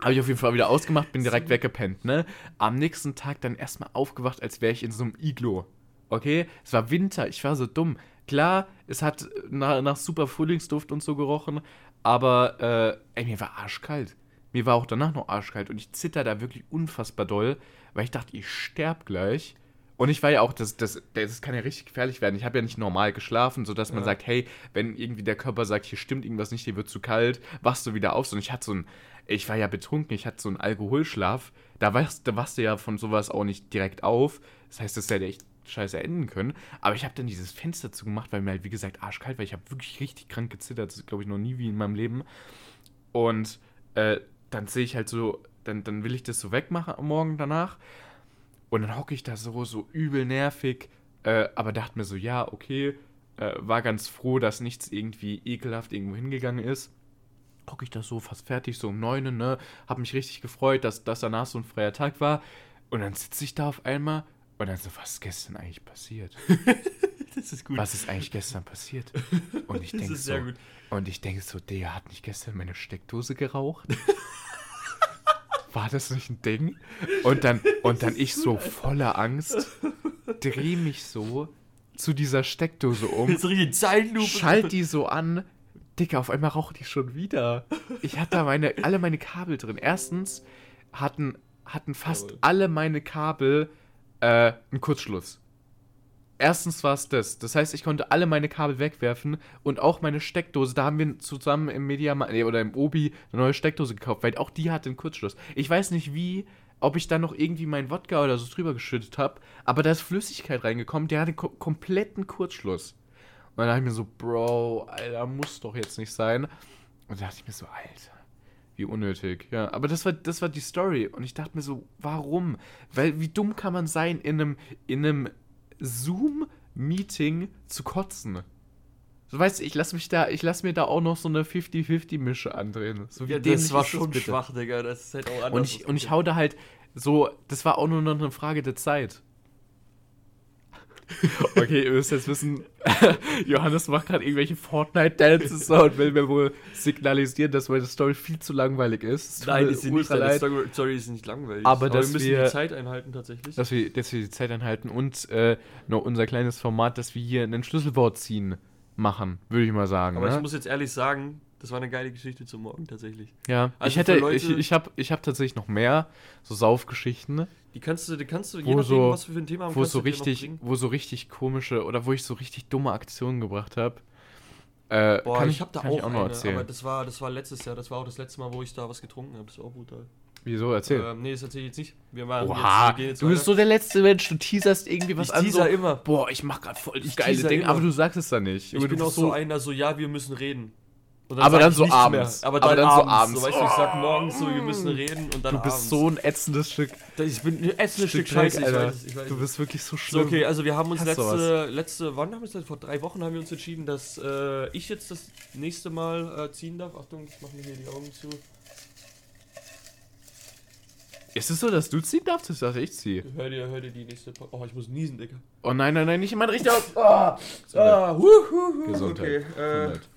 Habe ich auf jeden Fall wieder ausgemacht, bin direkt weggepennt, ne? Am nächsten Tag dann erstmal aufgewacht, als wäre ich in so einem Iglo. Okay? Es war Winter, ich war so dumm. Klar, es hat nach, nach super Frühlingsduft und so gerochen, aber äh, ey, mir war arschkalt. Mir war auch danach noch arschkalt und ich zitter da wirklich unfassbar doll, weil ich dachte, ich sterb gleich. Und ich war ja auch, das, das, das kann ja richtig gefährlich werden. Ich habe ja nicht normal geschlafen, sodass man Ja. sagt, hey, wenn irgendwie der Körper sagt, hier stimmt irgendwas nicht, hier wird zu kalt, wachst du wieder auf. Und ich hatte so ein, ich war ja betrunken, ich hatte so einen Alkoholschlaf. Da wachst, da wachst du ja von sowas auch nicht direkt auf. Das heißt, das hätte echt scheiße enden können. Aber ich habe dann dieses Fenster zugemacht, weil mir halt, wie gesagt, arschkalt war. Ich habe wirklich richtig krank gezittert. Das glaube ich noch nie wie in meinem Leben. Und äh, dann sehe ich halt so, dann, dann will ich das so wegmachen am Morgen danach. Und dann hocke ich da so, so übel nervig, äh, aber dachte mir so, ja, okay, äh, war ganz froh, dass nichts irgendwie ekelhaft irgendwo hingegangen ist. Hocke ich da so fast fertig, so um neun, ne? Hab mich richtig gefreut, dass, dass danach so ein freier Tag war. Und dann sitze ich da auf einmal und dann so, was ist gestern eigentlich passiert? Das ist gut. Was ist eigentlich gestern passiert? Und ich denke so, gut. und ich denke so, der hat nicht gestern meine Steckdose geraucht? War das nicht ein Ding? Und dann, und dann ich so voller Angst, drehe mich so zu dieser Steckdose um, Jetzt richtig Zeitlupe. schalt die so an. Dicker, auf einmal raucht die schon wieder. Ich hatte da meine, alle meine Kabel drin. Erstens hatten, hatten fast Jawohl. alle meine Kabel äh, einen Kurzschluss. Erstens war es das. Das heißt, ich konnte alle meine Kabel wegwerfen und auch meine Steckdose. Da haben wir zusammen im Media nee, oder im Obi eine neue Steckdose gekauft, weil auch die hatte einen Kurzschluss. Ich weiß nicht wie, ob ich da noch irgendwie meinen Wodka oder so drüber geschüttet habe, aber da ist Flüssigkeit reingekommen, der hatte ko kompletten Kurzschluss. Und dann dachte ich mir so, Bro, Alter, muss doch jetzt nicht sein. Und da dachte ich mir so, Alter, wie unnötig. Ja, aber das war, das war die Story. Und ich dachte mir so, warum? Weil wie dumm kann man sein, in einem, in einem Zoom-Meeting zu kotzen? So, weißt du, ich lass mich da, ich lass mir da auch noch so eine 50-50-Mische andrehen. So wie Ja, das war schon bitte? schwach, Digga. Das ist halt auch anders. Und ich, und ich hau da halt so, das war auch nur noch eine Frage der Zeit. Okay, ihr müsst jetzt wissen, Johannes macht gerade irgendwelche Fortnite-Dances und will mir wohl signalisieren, dass meine Story viel zu langweilig ist. Nein, ist sie nicht. Deine Story, ist nicht langweilig. Aber dass wir müssen wir- die Zeit einhalten tatsächlich. dass wir, dass wir die Zeit einhalten und äh, noch unser kleines Format, dass wir hier ein Schlüsselwort ziehen, machen, würde ich mal sagen. Aber ne? ich muss jetzt ehrlich sagen, das war eine geile Geschichte zum Morgen tatsächlich. ja, also ich hätte, Leute- ich, ich habe ich hab tatsächlich noch mehr so Saufgeschichten, ne? Die kannst du, die kannst du, je nachdem, so- was wir für ein Thema haben, wo kannst so du noch richtig, wo so richtig komische oder wo ich so richtig dumme Aktionen gebracht habe. Äh, Boah, kann ich habe da auch, ich auch noch eine, erzählen. aber das war, das war letztes Jahr, das war auch das letzte Mal, wo ich da was getrunken habe. Das war auch brutal. Wieso? Erzähl. Ähm, nee, das erzähle ich jetzt nicht. Wir machen Oha, jetzt, wir jetzt du bist so der letzte Mensch, du teaserst irgendwie was Ich an. teaser So, immer. boah, ich mach grad voll das Ich geile teaser Ding, immer. aber du sagst es dann nicht. Ich bin auch so einer, so, ja, wir müssen reden. Und Aber dann ich so abends. Mehr. Aber, Aber dann, dann so abends. abends. So, weißt du, ich sag morgens so, wir müssen reden und dann Du bist abends. so ein ätzendes Stück. Ich bin ein ätzendes Stück Stück Dreck, Scheiße, ich Alter. weiß es, ich weiß Du bist wirklich so So, schlimm. okay, also wir haben uns Hast letzte, letzte, wann haben wir es? Vor drei Wochen haben wir uns entschieden, dass äh, ich jetzt das nächste Mal äh, ziehen darf. Achtung, ich mache mir hier die Augen zu. Ist es so, dass du ziehen darfst? Ich dachte, ich ziehe. Hör dir, hör dir die nächste. Po- Oh, ich muss niesen, Digga. Oh nein, nein, nein, nicht in mein Richter. Ah, Ah, hu, hu, hu. Gesundheit. Okay, äh, Gesundheit.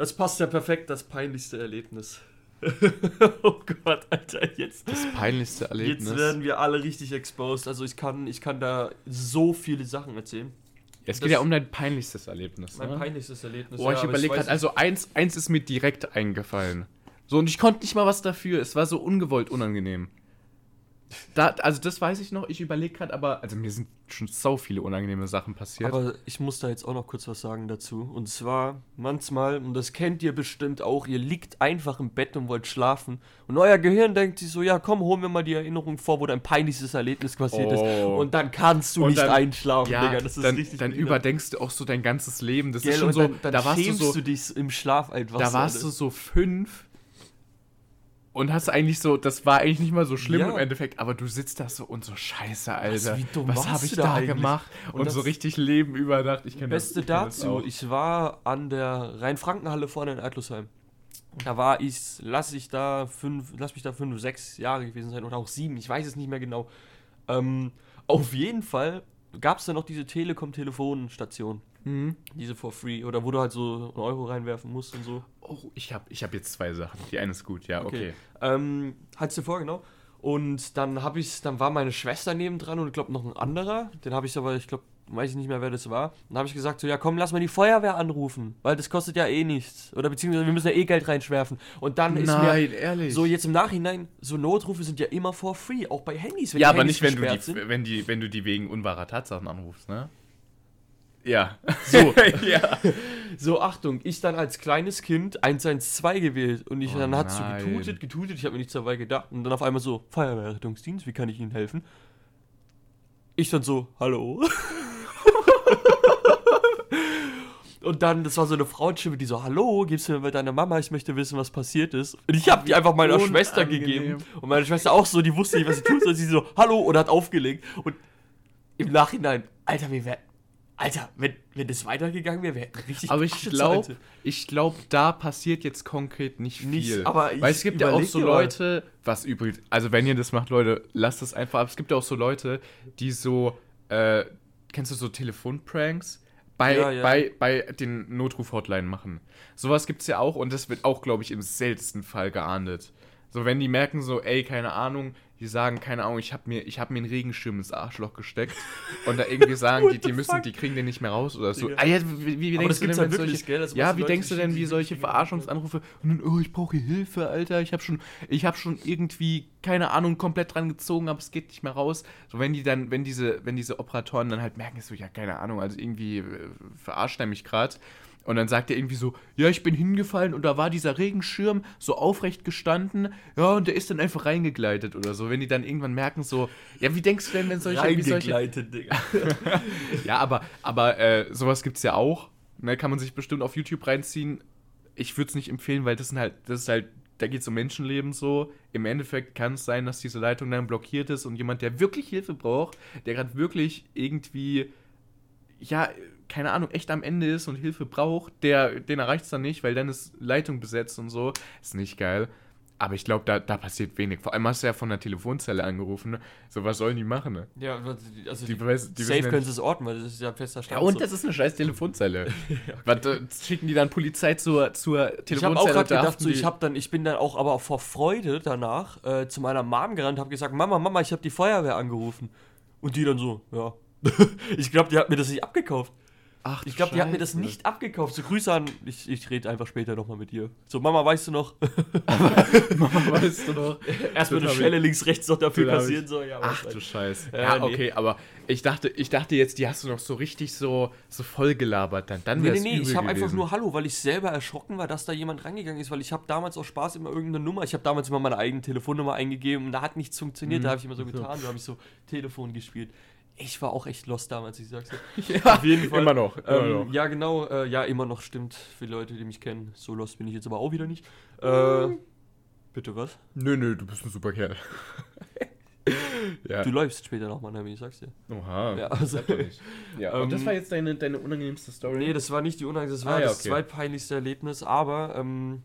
Das passt ja perfekt, das peinlichste Erlebnis. oh Gott, Alter, jetzt. Das peinlichste Erlebnis. Jetzt werden wir alle richtig exposed. Also ich kann, ich kann da so viele Sachen erzählen. es geht das- ja um dein peinlichstes Erlebnis. Mein Ne? peinlichstes Erlebnis. Oh, ja, ich aber überlege gerade, also eins, eins ist mir direkt eingefallen. So, und ich konnte nicht mal was dafür. Es war so ungewollt unangenehm. Da, also das weiß ich noch, ich überlege gerade, aber, also mir sind schon so viele unangenehme Sachen passiert. Aber ich muss da jetzt auch noch kurz was sagen dazu. Und zwar, manchmal, und das kennt ihr bestimmt auch, ihr liegt einfach im Bett und wollt schlafen. Und euer Gehirn denkt sich so, ja komm, holen wir mal die Erinnerung vor, wo dein peinlichstes Erlebnis passiert ist. Oh. Und dann kannst du Und nicht dann- einschlafen, ja, Digga. Das ist dann, richtig dann behindert. überdenkst du auch so dein ganzes Leben. Das Gell, ist schon so, dann, dann da warst du so, du dich im Schlaf einfach. da warst du Alter. so fünf und hast eigentlich so, das war eigentlich nicht mal so schlimm Ja. im Endeffekt, aber du sitzt da so und so scheiße, Alter. was warst habe ich da eigentlich? gemacht? Und, Und so das- richtig Leben überdacht. Ich kenn Beste das, ich kenn das dazu, auch. ich war an der Rhein-Franken-Halle vorne in Altlusheim. Da war ich, lass ich da fünf, lass mich da fünf, sechs Jahre gewesen sein oder auch sieben, ich weiß es nicht mehr genau. Ähm, auf jeden Fall gab es da noch diese Telekom-Telefonstation, Mhm. diese for free, oder wo du halt so einen Euro reinwerfen musst und so. Oh, ich habe ich hab jetzt zwei Sachen. Die eine ist gut, ja, okay. Ähm, hat's dir vor, genau. Und dann habe ich, dann war meine Schwester nebendran und ich glaube noch ein anderer. Den habe ich aber, ich glaube, weiß ich nicht mehr, wer das war. Dann habe ich gesagt, so, ja komm, lass mal die Feuerwehr anrufen, weil das kostet ja eh nichts. Oder beziehungsweise wir müssen ja eh Geld reinschwerfen. Und dann ist mir, Nein, ehrlich. so jetzt im Nachhinein, so Notrufe sind ja immer for free, auch bei Handys. Wenn ja, die aber Handys nicht, wenn du, die, sind. wenn, die, wenn du die wegen unwahrer Tatsachen anrufst, ne? Ja. So, ja. so, Achtung, ich dann als kleines Kind 112 gewählt und ich Oh dann hat so getutet, getutet, ich habe mir nichts dabei gedacht und dann auf einmal so, Feuerwehrrettungsdienst, wie kann ich Ihnen helfen? Ich dann so, hallo? und dann, das war so eine Frauenstimme, die so, hallo, gibst du mir bei deiner Mama, ich möchte wissen, was passiert ist. Und ich habe die einfach meiner Schwester Unangenehm. gegeben und meine Schwester auch so, die wusste nicht, was sie tut, sondern sie so, hallo, und hat aufgelegt und im Nachhinein, Alter, wir wär, Alter, wenn, wenn das weitergegangen wäre, wäre richtig Aber ich glaube, ich glaube, da passiert jetzt konkret nicht viel. Nicht, aber ich Weil es gibt ja auch so. Leute, was übrigens, also wenn ihr das macht, Leute, lasst es einfach ab. Es gibt ja auch so Leute, die so, äh, kennst du so Telefonpranks? Bei, Ja, ja. bei, bei den Notruf-Hotline machen. Sowas gibt es ja auch und das wird auch, glaube ich, im seltensten Fall geahndet. So, wenn die merken so, ey, keine Ahnung, die sagen, keine Ahnung, ich habe mir, ich hab mir einen Regenschirm ins Arschloch gesteckt und da irgendwie sagen, die, die müssen, die kriegen den nicht mehr raus oder so. Digga. Ah, ja, wie, wie, wie Aber denkst das du denn, halt wenn wirklich, solche, gell? Das ja, wie Leute, denkst du denn, wie solche Verarschungsanrufe und dann, oh, ich brauche Hilfe, Alter, ich habe schon, ich habe schon irgendwie, keine Ahnung, komplett dran gezogen, aber es geht nicht mehr raus. So, wenn die dann, wenn diese, wenn diese Operatoren dann halt merken, so, ja, keine Ahnung, also irgendwie äh, verarscht er mich gerade. Und dann sagt er irgendwie so, ja, ich bin hingefallen und da war dieser Regenschirm so aufrecht gestanden, ja, und der ist dann einfach reingegleitet oder so. Wenn die dann irgendwann merken, so, ja, wie denkst du denn, wenn solche, Reingegleitet, Digga. ja, aber, aber äh, sowas gibt's ja auch. Ne, kann man sich bestimmt auf YouTube reinziehen. Ich würde es nicht empfehlen, weil das sind halt, das ist halt, da geht es um Menschenleben so. Im Endeffekt kann es sein, dass diese Leitung dann blockiert ist und jemand, der wirklich Hilfe braucht, der gerade wirklich irgendwie, ja, keine Ahnung, echt am Ende ist und Hilfe braucht, der, den erreicht es dann nicht, weil dann ist Leitung besetzt und so. Ist nicht geil. Aber ich glaube, da, da passiert wenig. Vor allem hast du ja von der Telefonzelle angerufen. Ne? So, was sollen die machen? Ne? Ja, also Die die, weiß- die safe ja können sie es orten, weil das ist ja ein fester Ja, Stand. und so. das ist eine scheiß Telefonzelle. Was, äh, schicken die dann Polizei zur, zur Telefonzelle? Ich habe auch gerade und da gedacht, so, ich habe dann, ich bin dann auch aber vor Freude danach äh, zu meiner Mom gerannt, habe gesagt, Mama, Mama, ich habe die Feuerwehr angerufen. Und die dann so, ja. ich glaube, die hat mir das nicht abgekauft. Ach, Ich glaube, die hat mir das nicht abgekauft. So Grüße an. Ich, ich rede einfach später nochmal mit dir. So, Mama, weißt du noch? Mama, weißt du noch? Erstmal eine Schelle links, rechts noch dafür Das hab kassieren. ich- So, ja, Ach was du. Scheiße. Ja, nee. okay, aber ich dachte, ich dachte jetzt, die hast du noch so richtig so, so voll gelabert. Dann, dann Nee, nee, nee, ich habe einfach nur Hallo, weil ich selber erschrocken war, dass da jemand rangegangen ist, weil ich habe damals aus Spaß immer irgendeine Nummer, ich habe damals immer meine eigene Telefonnummer eingegeben und da hat nichts funktioniert, Mhm. da habe ich immer so. getan, da habe ich so Telefon gespielt. Ich war auch echt lost damals, ich sag's dir. Ja, Auf jeden Fall. Immer noch. Immer Ähm, noch. ja, genau, äh, ja, immer noch stimmt, für die Leute, die mich kennen. So lost bin ich jetzt aber auch wieder nicht. Äh, bitte was? Nö, nö, du bist ein super Kerl. ja. Du läufst später nochmal, Nami, ich sag's dir. Oha. Ja, also- nicht. Ja, und das Ähm, war jetzt deine, deine unangenehmste Story? Nee, das war nicht die Unangst, das war Ah, ja, das okay. zweitpeinlichste Erlebnis, aber ähm,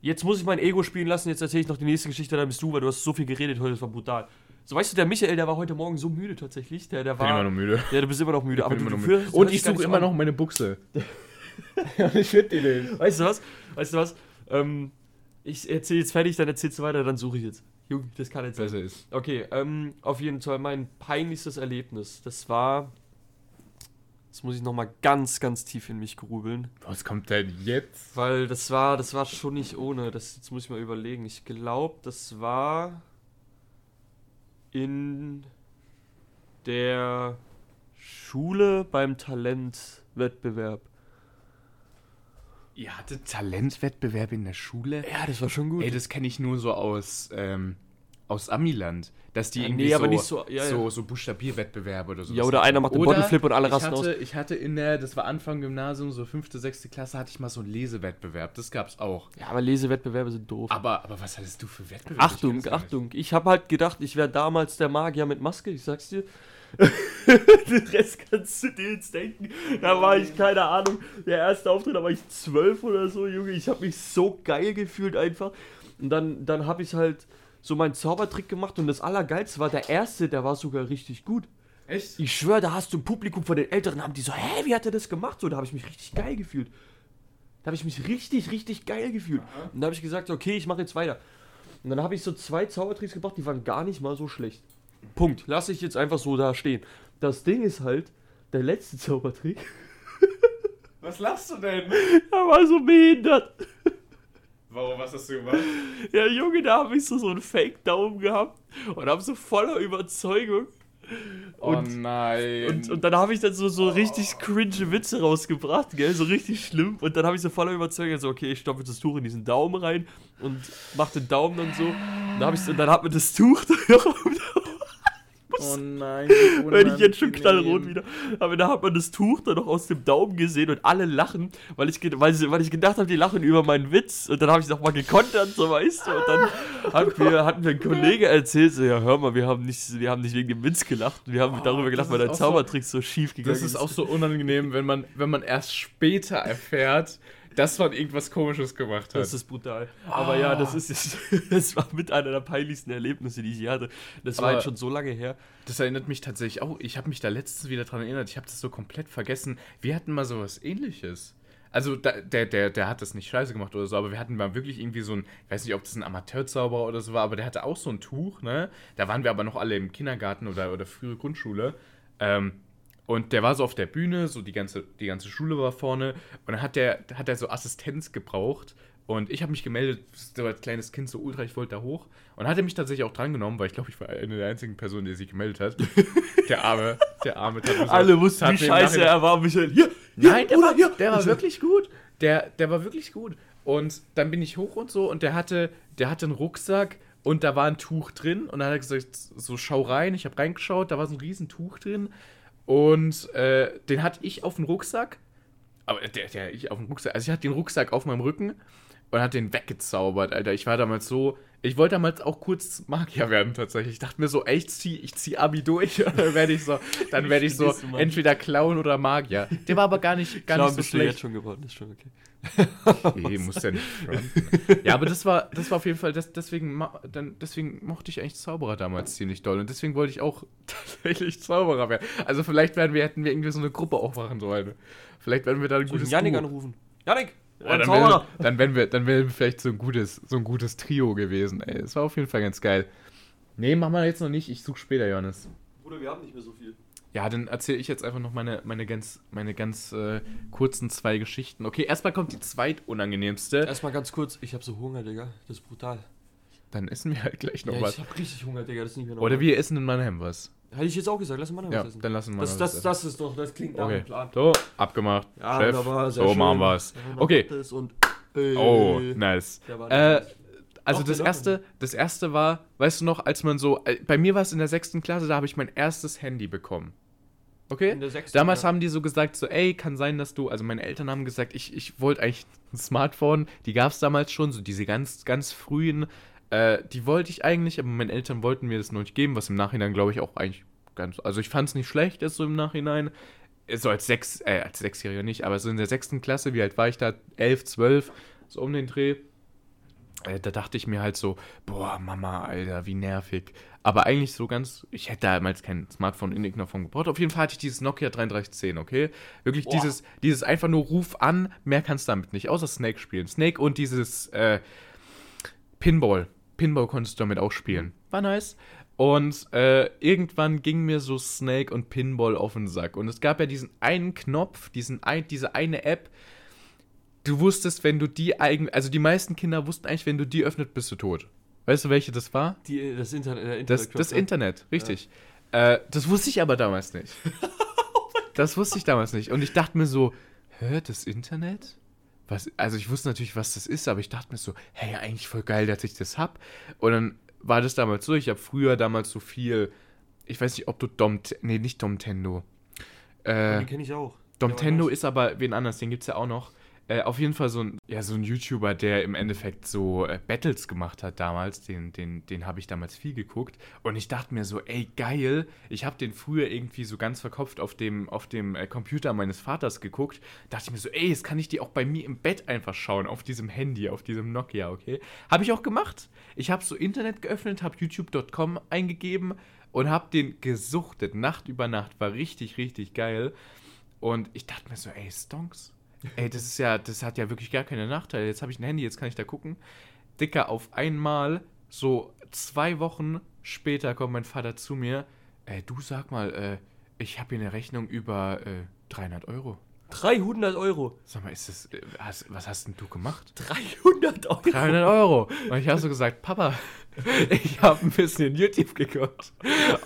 jetzt muss ich mein Ego spielen lassen, jetzt erzähle ich noch die nächste Geschichte, dann bist du, weil du hast so viel geredet heute, das war brutal. So, weißt du, der Michael, der war heute Morgen so müde tatsächlich, der, der ich bin immer war... noch müde. Ja, du bist immer noch müde, aber bin du, immer du noch müde. führst- Und ich suche immer an. noch meine Buchse. ich finde die nicht. Weißt du was? Weißt du was? Ähm, ich erzähle jetzt fertig, dann erzählst du weiter, dann suche ich jetzt. Junge, das kann jetzt sein. Besser ist. Okay, ähm, auf jeden Fall mein peinlichstes Erlebnis. Das war. Das muss ich nochmal ganz, ganz tief in mich grubeln. Was kommt denn jetzt? Weil das war, das war schon nicht ohne. Das, jetzt muss ich mal überlegen. Ich glaube, das war in der Schule beim Talentwettbewerb. Ihr hattet Talentwettbewerb in der Schule? Ja, das war schon gut. Ey, das kenne ich nur so aus, ähm, aus Amiland. Dass die Ja, irgendwie nee, so, aber nicht so- ja, so, so Buchstabierwettbewerbe oder so. Ja, oder einer macht den Bodyflip und alle rasten aus. hatte, ich hatte in der, das war Anfang Gymnasium, so fünfte, sechste Klasse, hatte ich mal so einen Lesewettbewerb. Das gab's auch. Ja, aber Lesewettbewerbe sind doof. Aber, aber was hattest du für Wettbewerbe? Achtung, Ich Achtung. Ich habe halt gedacht, ich wäre damals der Magier mit Maske, ich sag's dir. Den Rest kannst du dir jetzt denken. Da war ich, keine Ahnung, der erste Auftritt, da war ich zwölf oder so, Junge. Ich habe mich so geil gefühlt einfach. Und dann, dann habe ich halt so meinen Zaubertrick gemacht und das Allergeilste war, der erste, der war sogar richtig gut. Echt? Ich schwöre, da hast du ein Publikum von den Älteren, haben die so, hä, wie hat er das gemacht? So, da habe ich mich richtig geil gefühlt. Da habe ich mich richtig, richtig geil gefühlt. Und da habe ich gesagt, okay, ich mache jetzt weiter. Und dann habe ich so zwei Zaubertricks gebracht, die waren gar nicht mal so schlecht. Punkt. Lasse ich jetzt einfach so da stehen. Das Ding ist halt, der letzte Zaubertrick, Was lachst du denn? der war so behindert. Warum, was hast du gemacht? Ja, Junge, da habe ich so, so einen Fake-Daumen gehabt und habe so voller Überzeugung. Oh Und- nein. Und, und dann habe ich dann so, so richtig cringe Witze rausgebracht, gell, so richtig schlimm. Und dann habe ich so voller Überzeugung so, okay, ich stopfe das Tuch in diesen Daumen rein und mach den Daumen dann so. Und dann, hab ich, und dann hat mir das Tuch oh nein. wenn ich jetzt schon knallrot wieder. Aber da hat man das Tuch dann noch aus dem Daumen gesehen und alle lachen, weil ich, weil, weil ich gedacht habe, die lachen über meinen Witz. Und dann habe ich noch mal gekontert, so weißt du. Und dann hat mir, hat mir ein Kollege erzählt, so, ja, hör mal, wir haben nicht, wir haben nicht wegen dem Witz gelacht. Wir haben Oh, darüber gelacht, weil ist der auch so- Zaubertrick so schief gegangen Das ist auch so unangenehm, wenn man, wenn man erst später erfährt, dass man irgendwas Komisches gemacht hat. Das ist brutal. Aber ja, das ist das war mit einer der peinlichsten Erlebnisse, die ich je hatte. Das war jetzt schon so lange her. Das erinnert mich tatsächlich auch. Ich habe mich da letztens wieder dran erinnert. Ich habe das so komplett vergessen. Wir hatten mal sowas ähnliches. Also da, der, der, der hat das nicht scheiße gemacht oder so, aber wir hatten mal wirklich irgendwie so ein, ich weiß nicht, ob das ein Amateurzauberer oder so war, aber der hatte auch so ein Tuch, ne? Da waren wir aber noch alle im Kindergarten oder, oder frühere Grundschule. Ähm, und der war so auf der Bühne, so die ganze, die ganze Schule war vorne. Und dann hat der, hat der so Assistenz gebraucht. Und ich habe mich gemeldet, so als kleines Kind, so ultra, ich wollte da hoch. Und hat er mich tatsächlich auch drangenommen, weil ich glaube, ich war eine der einzigen Personen, die sich gemeldet hat. der Arme, der Arme. tat mir so- Alle wussten, wie scheiße er war, Michael. Hier, hier, Nein, der Bruder, war, hier. der war wirklich gut. Der, der war wirklich gut. Und dann bin ich hoch und so und der hatte, der hatte einen Rucksack und da war ein Tuch drin und dann hat er gesagt, so schau rein. Ich habe reingeschaut, da war so ein riesen Tuch drin und äh, den hatte ich auf dem Rucksack. Aber der, der, ich auf dem Rucksack, also ich hatte den Rucksack auf meinem Rücken und hat den weggezaubert, Alter. Ich war damals so, ich wollte damals auch kurz Magier werden tatsächlich. Ich dachte mir so, ey, ich zieh, ich zieh Abi durch dann werde ich so, dann werde ich so entweder Clown oder Magier. Der war aber gar nicht, gar Klar, nicht so bist du jetzt schlecht. schon geworden, ist schon okay. Nee, muss ja nicht fronten. Ja, aber das war, das war auf jeden Fall, das, deswegen, dann, deswegen mochte ich eigentlich Zauberer damals ziemlich doll. Und deswegen wollte ich auch tatsächlich Zauberer werden. Also vielleicht werden wir, hätten wir irgendwie so eine Gruppe aufmachen sollen. Vielleicht werden wir da ein ich gutes Janik anrufen? Janik! Ja, dann, wären, dann, wären wir, dann wären wir vielleicht so ein gutes, so ein gutes Trio gewesen. Ey, das war auf jeden Fall ganz geil. Nee, machen wir jetzt noch nicht. Ich suche später, Johannes. Bruder, wir haben nicht mehr so viel. Ja, dann erzähle ich jetzt einfach noch meine, meine ganz, meine ganz äh, kurzen zwei Geschichten. Okay, erstmal kommt die zweitunangenehmste. Erstmal ganz kurz, ich habe so Hunger, Digga. Das ist brutal. Dann essen wir halt gleich noch Ja, was. ich habe richtig Hunger, Digga. Das ist nicht mehr Oder wir essen in Mannheim was. Hätte ich jetzt auch gesagt, lass mal noch Ja, essen. dann lassen wir das, das, das ist doch, das klingt nach Okay, Plan. so, abgemacht. Ja, Chef, so schön. machen wir's. Ja, Okay. Und, äh, Oh, nice. Äh. Also Doch, das wir erste, das erste war, weißt du noch, als man so, äh, bei mir war es in der sechsten Klasse, da habe ich mein erstes Handy bekommen. Okay? In der sechsten, Damals ja. haben die so gesagt, so, ey, kann sein, dass du, also meine Eltern haben gesagt, ich, ich wollte eigentlich ein Smartphone, die gab es damals schon, so diese ganz, ganz frühen, äh, die wollte ich eigentlich, aber meine Eltern wollten mir das noch nicht geben, was im Nachhinein, glaube ich, auch eigentlich ganz, also ich fand es nicht schlecht, ist so im Nachhinein, Äh, so als sechs, äh, als Sechsjähriger nicht, aber so in der sechsten Klasse, wie alt war ich da? Elf, zwölf, so um den Dreh. Äh, da dachte ich mir halt so, boah, Mama, Alter, wie nervig. Aber eigentlich so ganz, ich hätte damals kein Smartphone in irgendeiner Form gebraucht. Auf jeden Fall hatte ich dieses Nokia 3310, okay? Wirklich Boah. dieses, dieses einfach nur Ruf an, mehr kannst du damit nicht, außer Snake spielen. Snake und dieses äh, Pinball. Pinball konntest du damit auch spielen. War nice. Und äh, irgendwann ging mir so Snake und Pinball auf den Sack. Und es gab ja diesen einen Knopf, diesen ein, diese eine App, du wusstest, wenn du die eigen, also die meisten Kinder wussten eigentlich, wenn du die öffnet, bist du tot. Weißt du, welche das war? Die, das Internet, der Das, Internet das Internet, richtig. Äh, das wusste ich aber damals nicht. das wusste ich damals nicht. Und ich dachte mir so, hä, das Internet? Was, also ich wusste natürlich, was das ist, aber ich dachte mir so, hey, eigentlich voll geil, dass ich das hab. Und dann war das damals so, ich habe früher damals so viel, ich weiß nicht, ob du Dom, nee, nicht Domtendo. Äh, Die kenne ich auch. Domtendo ist aber wen anders, den gibt es ja auch noch. Äh, auf jeden Fall so ein, ja, so ein YouTuber, der im Endeffekt so äh, Battles gemacht hat damals. Den, den, den habe ich damals viel geguckt. Und ich dachte mir so, ey, geil. Ich habe den früher irgendwie so ganz verkopft auf dem, auf dem äh, Computer meines Vaters geguckt. Dachte ich mir so, ey, jetzt kann ich die auch bei mir im Bett einfach schauen, auf diesem Handy, auf diesem Nokia, okay? Habe ich auch gemacht. Ich habe so Internet geöffnet, habe youtube.com eingegeben und habe den gesuchtet, Nacht über Nacht. War richtig, richtig geil. Und ich dachte mir so, ey, Stonks. Ey, das ist ja, das hat ja wirklich gar keine Nachteile. Jetzt habe ich ein Handy, jetzt kann ich da gucken. Dicker, auf einmal, so zwei Wochen später kommt mein Vater zu mir. Ey, du sag mal, äh, ich habe hier eine Rechnung über äh, 300 Euro. 300 Euro. Sag mal, ist das, äh, hast, was hast denn du gemacht? 300 Euro. 300 Euro. Und ich habe so gesagt, Papa, ich habe ein bisschen YouTube geguckt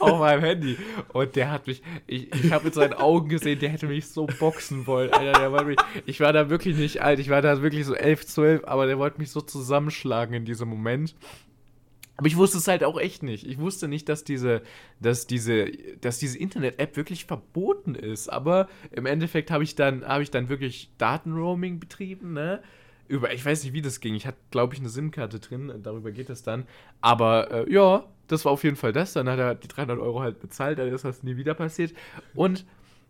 auf meinem Handy. Und der hat mich, ich, ich habe in seinen Augen gesehen, der hätte mich so boxen wollen. Alter, wollte mich, ich war da wirklich nicht alt, ich war da wirklich so 11, 12, aber der wollte mich so zusammenschlagen in diesem Moment. Aber ich wusste es halt auch echt nicht. Ich wusste nicht, dass diese, dass diese, dass diese Internet-App wirklich verboten ist. Aber im Endeffekt habe ich dann, habe ich dann wirklich Datenroaming betrieben, ne? Über, ich weiß nicht, wie das ging. Ich hatte, glaube ich, eine SIM-Karte drin. Darüber geht es dann. Aber äh, ja, das war auf jeden Fall das. Dann hat er die 300 Euro halt bezahlt. Dann ist das nie wieder passiert. Und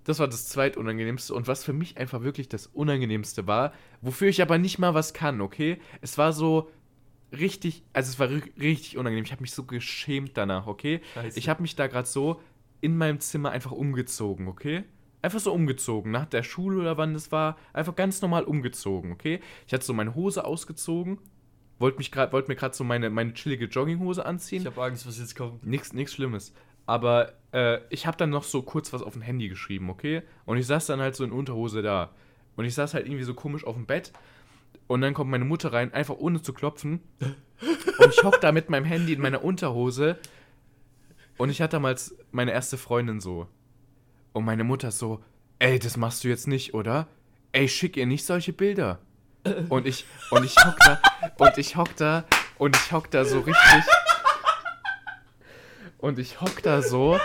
das war das zweitunangenehmste. Und was für mich einfach wirklich das Unangenehmste war, wofür ich aber nicht mal was kann, okay? Es war so richtig, also es war ri- richtig unangenehm. Ich habe mich so geschämt danach, okay? Scheiße. Ich habe mich da gerade so in meinem Zimmer einfach umgezogen, okay? Einfach so umgezogen, nach der Schule oder wann das war, einfach ganz normal umgezogen, okay? Ich hatte so meine Hose ausgezogen, wollte mich wollte mir gerade so meine, meine chillige Jogginghose anziehen. Ich habe Angst, was jetzt kommt. Nichts nichts Schlimmes. Aber äh, ich habe dann noch so kurz was auf dem Handy geschrieben, okay? Und ich saß dann halt so in Unterhose da. Und ich saß halt irgendwie so komisch auf dem Bett. Und dann kommt meine Mutter rein, einfach ohne zu klopfen. Und ich hock da mit meinem Handy in meiner Unterhose. Und ich hatte damals meine erste Freundin so. Und meine Mutter so, ey, das machst du jetzt nicht, oder? Ey, schick ihr nicht solche Bilder. Und ich, und ich hock da, und ich hock da, und ich hock da so richtig. Und ich hock da so.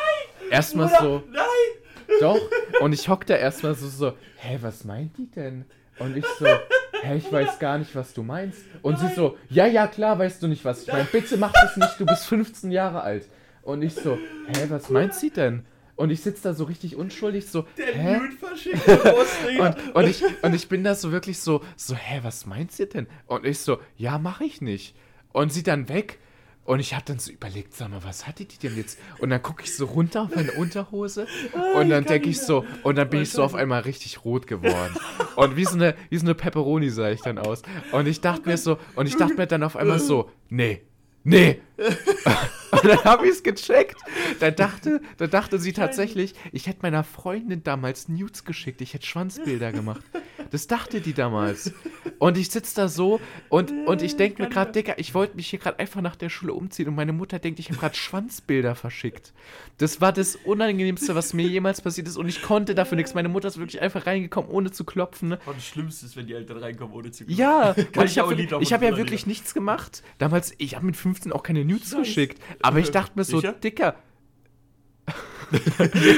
Erstmal so. Nein! Doch. Und ich hock da erstmal so, so, hä, was meint die denn? Und ich so, hä, ich weiß gar nicht, was du meinst. Und sie so, ja, ja, klar, weißt du nicht, was ich meine. Bitte mach das nicht, du bist 15 Jahre alt. Und ich so, hä, was meint sie denn? Und ich sitze da so richtig unschuldig, so, hä? Post, Digga. Und, und, ich, und ich bin da so wirklich so, so, hä, was meint sie denn? Und ich so, ja, mach ich nicht. Und sie dann weg. Und ich habe dann so überlegt, sag mal, was hatte die denn jetzt? Und dann gucke ich so runter auf meine Unterhose und dann denke ich so, und dann bin ich so auf einmal richtig rot geworden. Und wie so eine, wie so eine Pepperoni sah ich dann aus. Und ich dachte mir so, und ich dachte mir dann auf einmal so, nee, nee. Und dann habe ich es gecheckt. Da dachte, da dachte sie tatsächlich, ich hätte meiner Freundin damals Nudes geschickt. Ich hätte Schwanzbilder gemacht. Das dachte die damals. Und ich sitze da so und, und ich denke mir gerade, Digga, ich wollte mich hier gerade einfach nach der Schule umziehen und meine Mutter denkt, ich habe gerade Schwanzbilder verschickt. Das war das Unangenehmste, was mir jemals passiert ist und ich konnte dafür nichts. Meine Mutter ist wirklich einfach reingekommen, ohne zu klopfen. Und das Schlimmste ist, wenn die Eltern reinkommen, ohne zu Ja, Kann und ich habe hab ja wirklich nichts gemacht. Damals, ich habe mit 15 auch keine Nudes geschickt. Aber ich dachte mir so, Sicher? Dicker.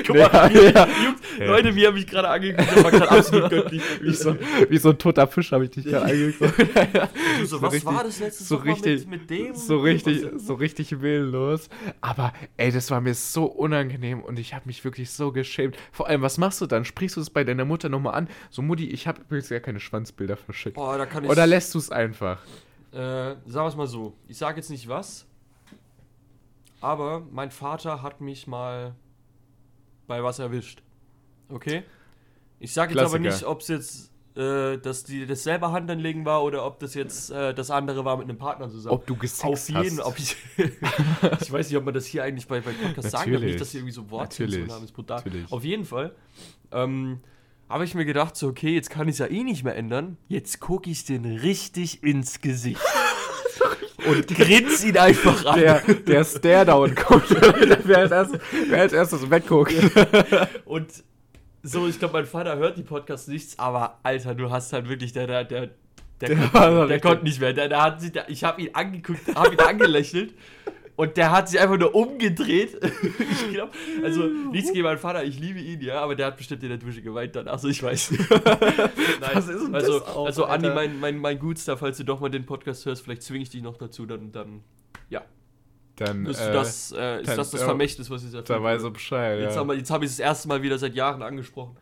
Guck mal, Ja, wie- ja. Jungs, Leute, wie habe ich gerade angeguckt? Das war gerade absolut göttlich. Wie so, wie so ein toter Fisch habe ich dich gerade angeguckt. Du so, so was richtig- war das letzte so richtig- mit, mit dem? So richtig, so richtig willenlos. Aber ey, das war mir so unangenehm und ich habe mich wirklich so geschämt. Vor allem, was machst du dann? Sprichst du es bei deiner Mutter nochmal an? So, Mutti, ich habe übrigens gar keine Schwanzbilder verschickt. Boah. Oder lässt du es einfach? Äh, sagen wir es mal so. Ich sage jetzt nicht was, aber mein Vater hat mich mal bei was erwischt. Okay? Ich sage jetzt aber Klassiker. nicht, ob es jetzt äh, dass die das selber Hand anlegen war oder ob das jetzt äh, das andere war mit einem Partner zusammen. Ob du gesext Auf jeden, hast. ob ich. ich weiß nicht, ob man das hier eigentlich bei, bei Podcasts sagen darf. Nicht, dass hier irgendwie so Worte haben, ist brutal. Natürlich. Auf jeden Fall. Ähm, habe ich mir gedacht, so, okay, jetzt kann ich es ja eh nicht mehr ändern. Jetzt gucke ich den richtig ins Gesicht. Und grinse ihn einfach an. Der, der Stare-Down kommt, wer als erstes, wer als erstes wegguckt. Und so, ich glaube, mein Vater hört die Podcasts nichts, aber Alter, du hast halt wirklich, der, der, der, der, Der konnte, der konnte nicht mehr. Der, der hat sich, der, ich habe ihn angeguckt, habe ihn angelächelt und der hat sich einfach nur umgedreht. ich glaube, also nichts gegen meinen Vater, ich liebe ihn, ja, aber der hat bestimmt in der Dusche geweint dann. Achso, ich weiß. Nein, Was ist denn also, das auch, also Andi, mein, mein, mein Gutster, falls du doch mal den Podcast hörst, vielleicht zwinge ich dich noch dazu, dann, dann ja, Dann, ist, äh, das, äh, ist dann- das das ja, Vermächtnis, was ich da erfüllt weiß er Bescheid. Jetzt, ja. habe ich es das erste Mal wieder seit Jahren angesprochen.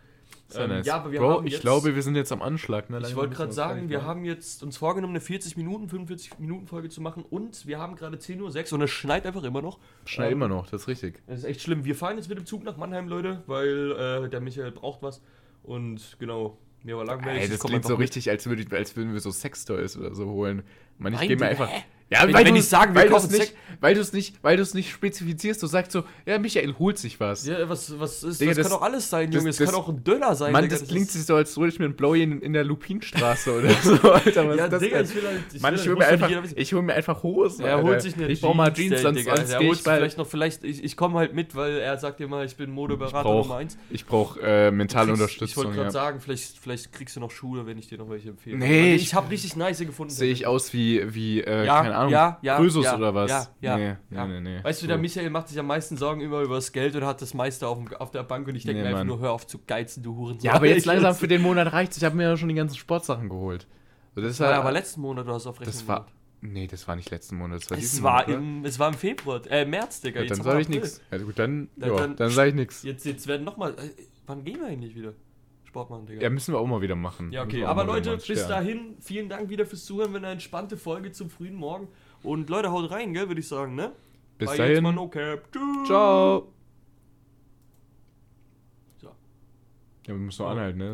Sehr Ähm, nice. ja, aber wir Bro, haben ich jetzt- glaube, wir sind jetzt am Anschlag. Ne? Ich wollte gerade sagen, wir machen. haben jetzt uns vorgenommen, eine 40 Minuten, 45 Minuten Folge zu machen und wir haben gerade 10.06 Uhr und es schneit einfach immer noch. Schnell Ähm, immer noch, das ist richtig. Das ist echt schlimm. Wir fahren jetzt mit dem Zug nach Mannheim, Leute, weil äh, der Michael braucht was und genau, mir war langweilig. Ey, ich das klingt so mit. richtig, als, würde, ich- als würden wir so Sextoys oder so holen. Man, ich gehe mir einfach. hä? Ja, Wenn- weil wenn du die sagen, wir kaufen nicht, weil du es nicht, weil du es nicht spezifizierst. Du sagst so, ja, Michael holt sich was. Ja, was, was ist, Digga, das, das- kann doch alles sein, das- Junge. Es das- kann auch ein Döner sein. Mann, Digga, das klingt ist- sich so, als würde ich mit Blowy in, in der Lupinstraße oder so, Alter. Was Ja, ist das Digga, denn? ich will halt. Ich Mann, ich hole muss mir, nicht einfach, ich hol mir einfach Hosen. Er Alter. holt sich eine Ich brauch mal Jeans, sonst, Digga. sonst Er holt ich vielleicht noch, vielleicht, ich, ich komme halt mit, weil er sagt immer, ich bin Modeberater Nummer 1. Ich brauche äh, mentale Ich Unterstützung. wollte gerade Ja. sagen, vielleicht, vielleicht kriegst du noch Schuhe, wenn ich dir noch welche empfehle. Nee, ich- ich habe richtig nice gefunden. Sehe ich aus wie, wie äh, keine Ahnung, ja, ja, Krösus ja, oder was? ja, ja, nee, ja. nee, nee, nee. Weißt du, der Michael macht sich am meisten Sorgen immer über das Geld und hat das meiste auf, dem, auf der Bank und ich denke mir einfach nur, hör auf zu geizen, du Hurensohn. Ja, aber jetzt langsam für den Monat reicht's. Ich habe mir ja schon die ganzen Sportsachen geholt. So, das war ja aber letzten Monat, du hast auf Rechnung das war, nee, das war nicht letzten Monat. Das war Es war, Monat, oder? im, es war im Februar, äh, März, Digga. ja, Dann sage ich nichts. Ja, gut, dann, ja, dann- dann, sage ich nichts. Jetzt, jetzt werden nochmal, äh, wann gehen wir eigentlich wieder? Sport machen, Digga. Ja, müssen wir auch mal wieder machen. Ja, okay. Aber Leute, bis Ja. dahin, vielen Dank wieder fürs Zuhören. Wenn eine entspannte Folge zum frühen Morgen. Und Leute, haut rein, gell, würde ich sagen, ne? Bis mal dahin. no. Tschüss. Ciao. So. Ja, wir müssen noch anhalten, ne?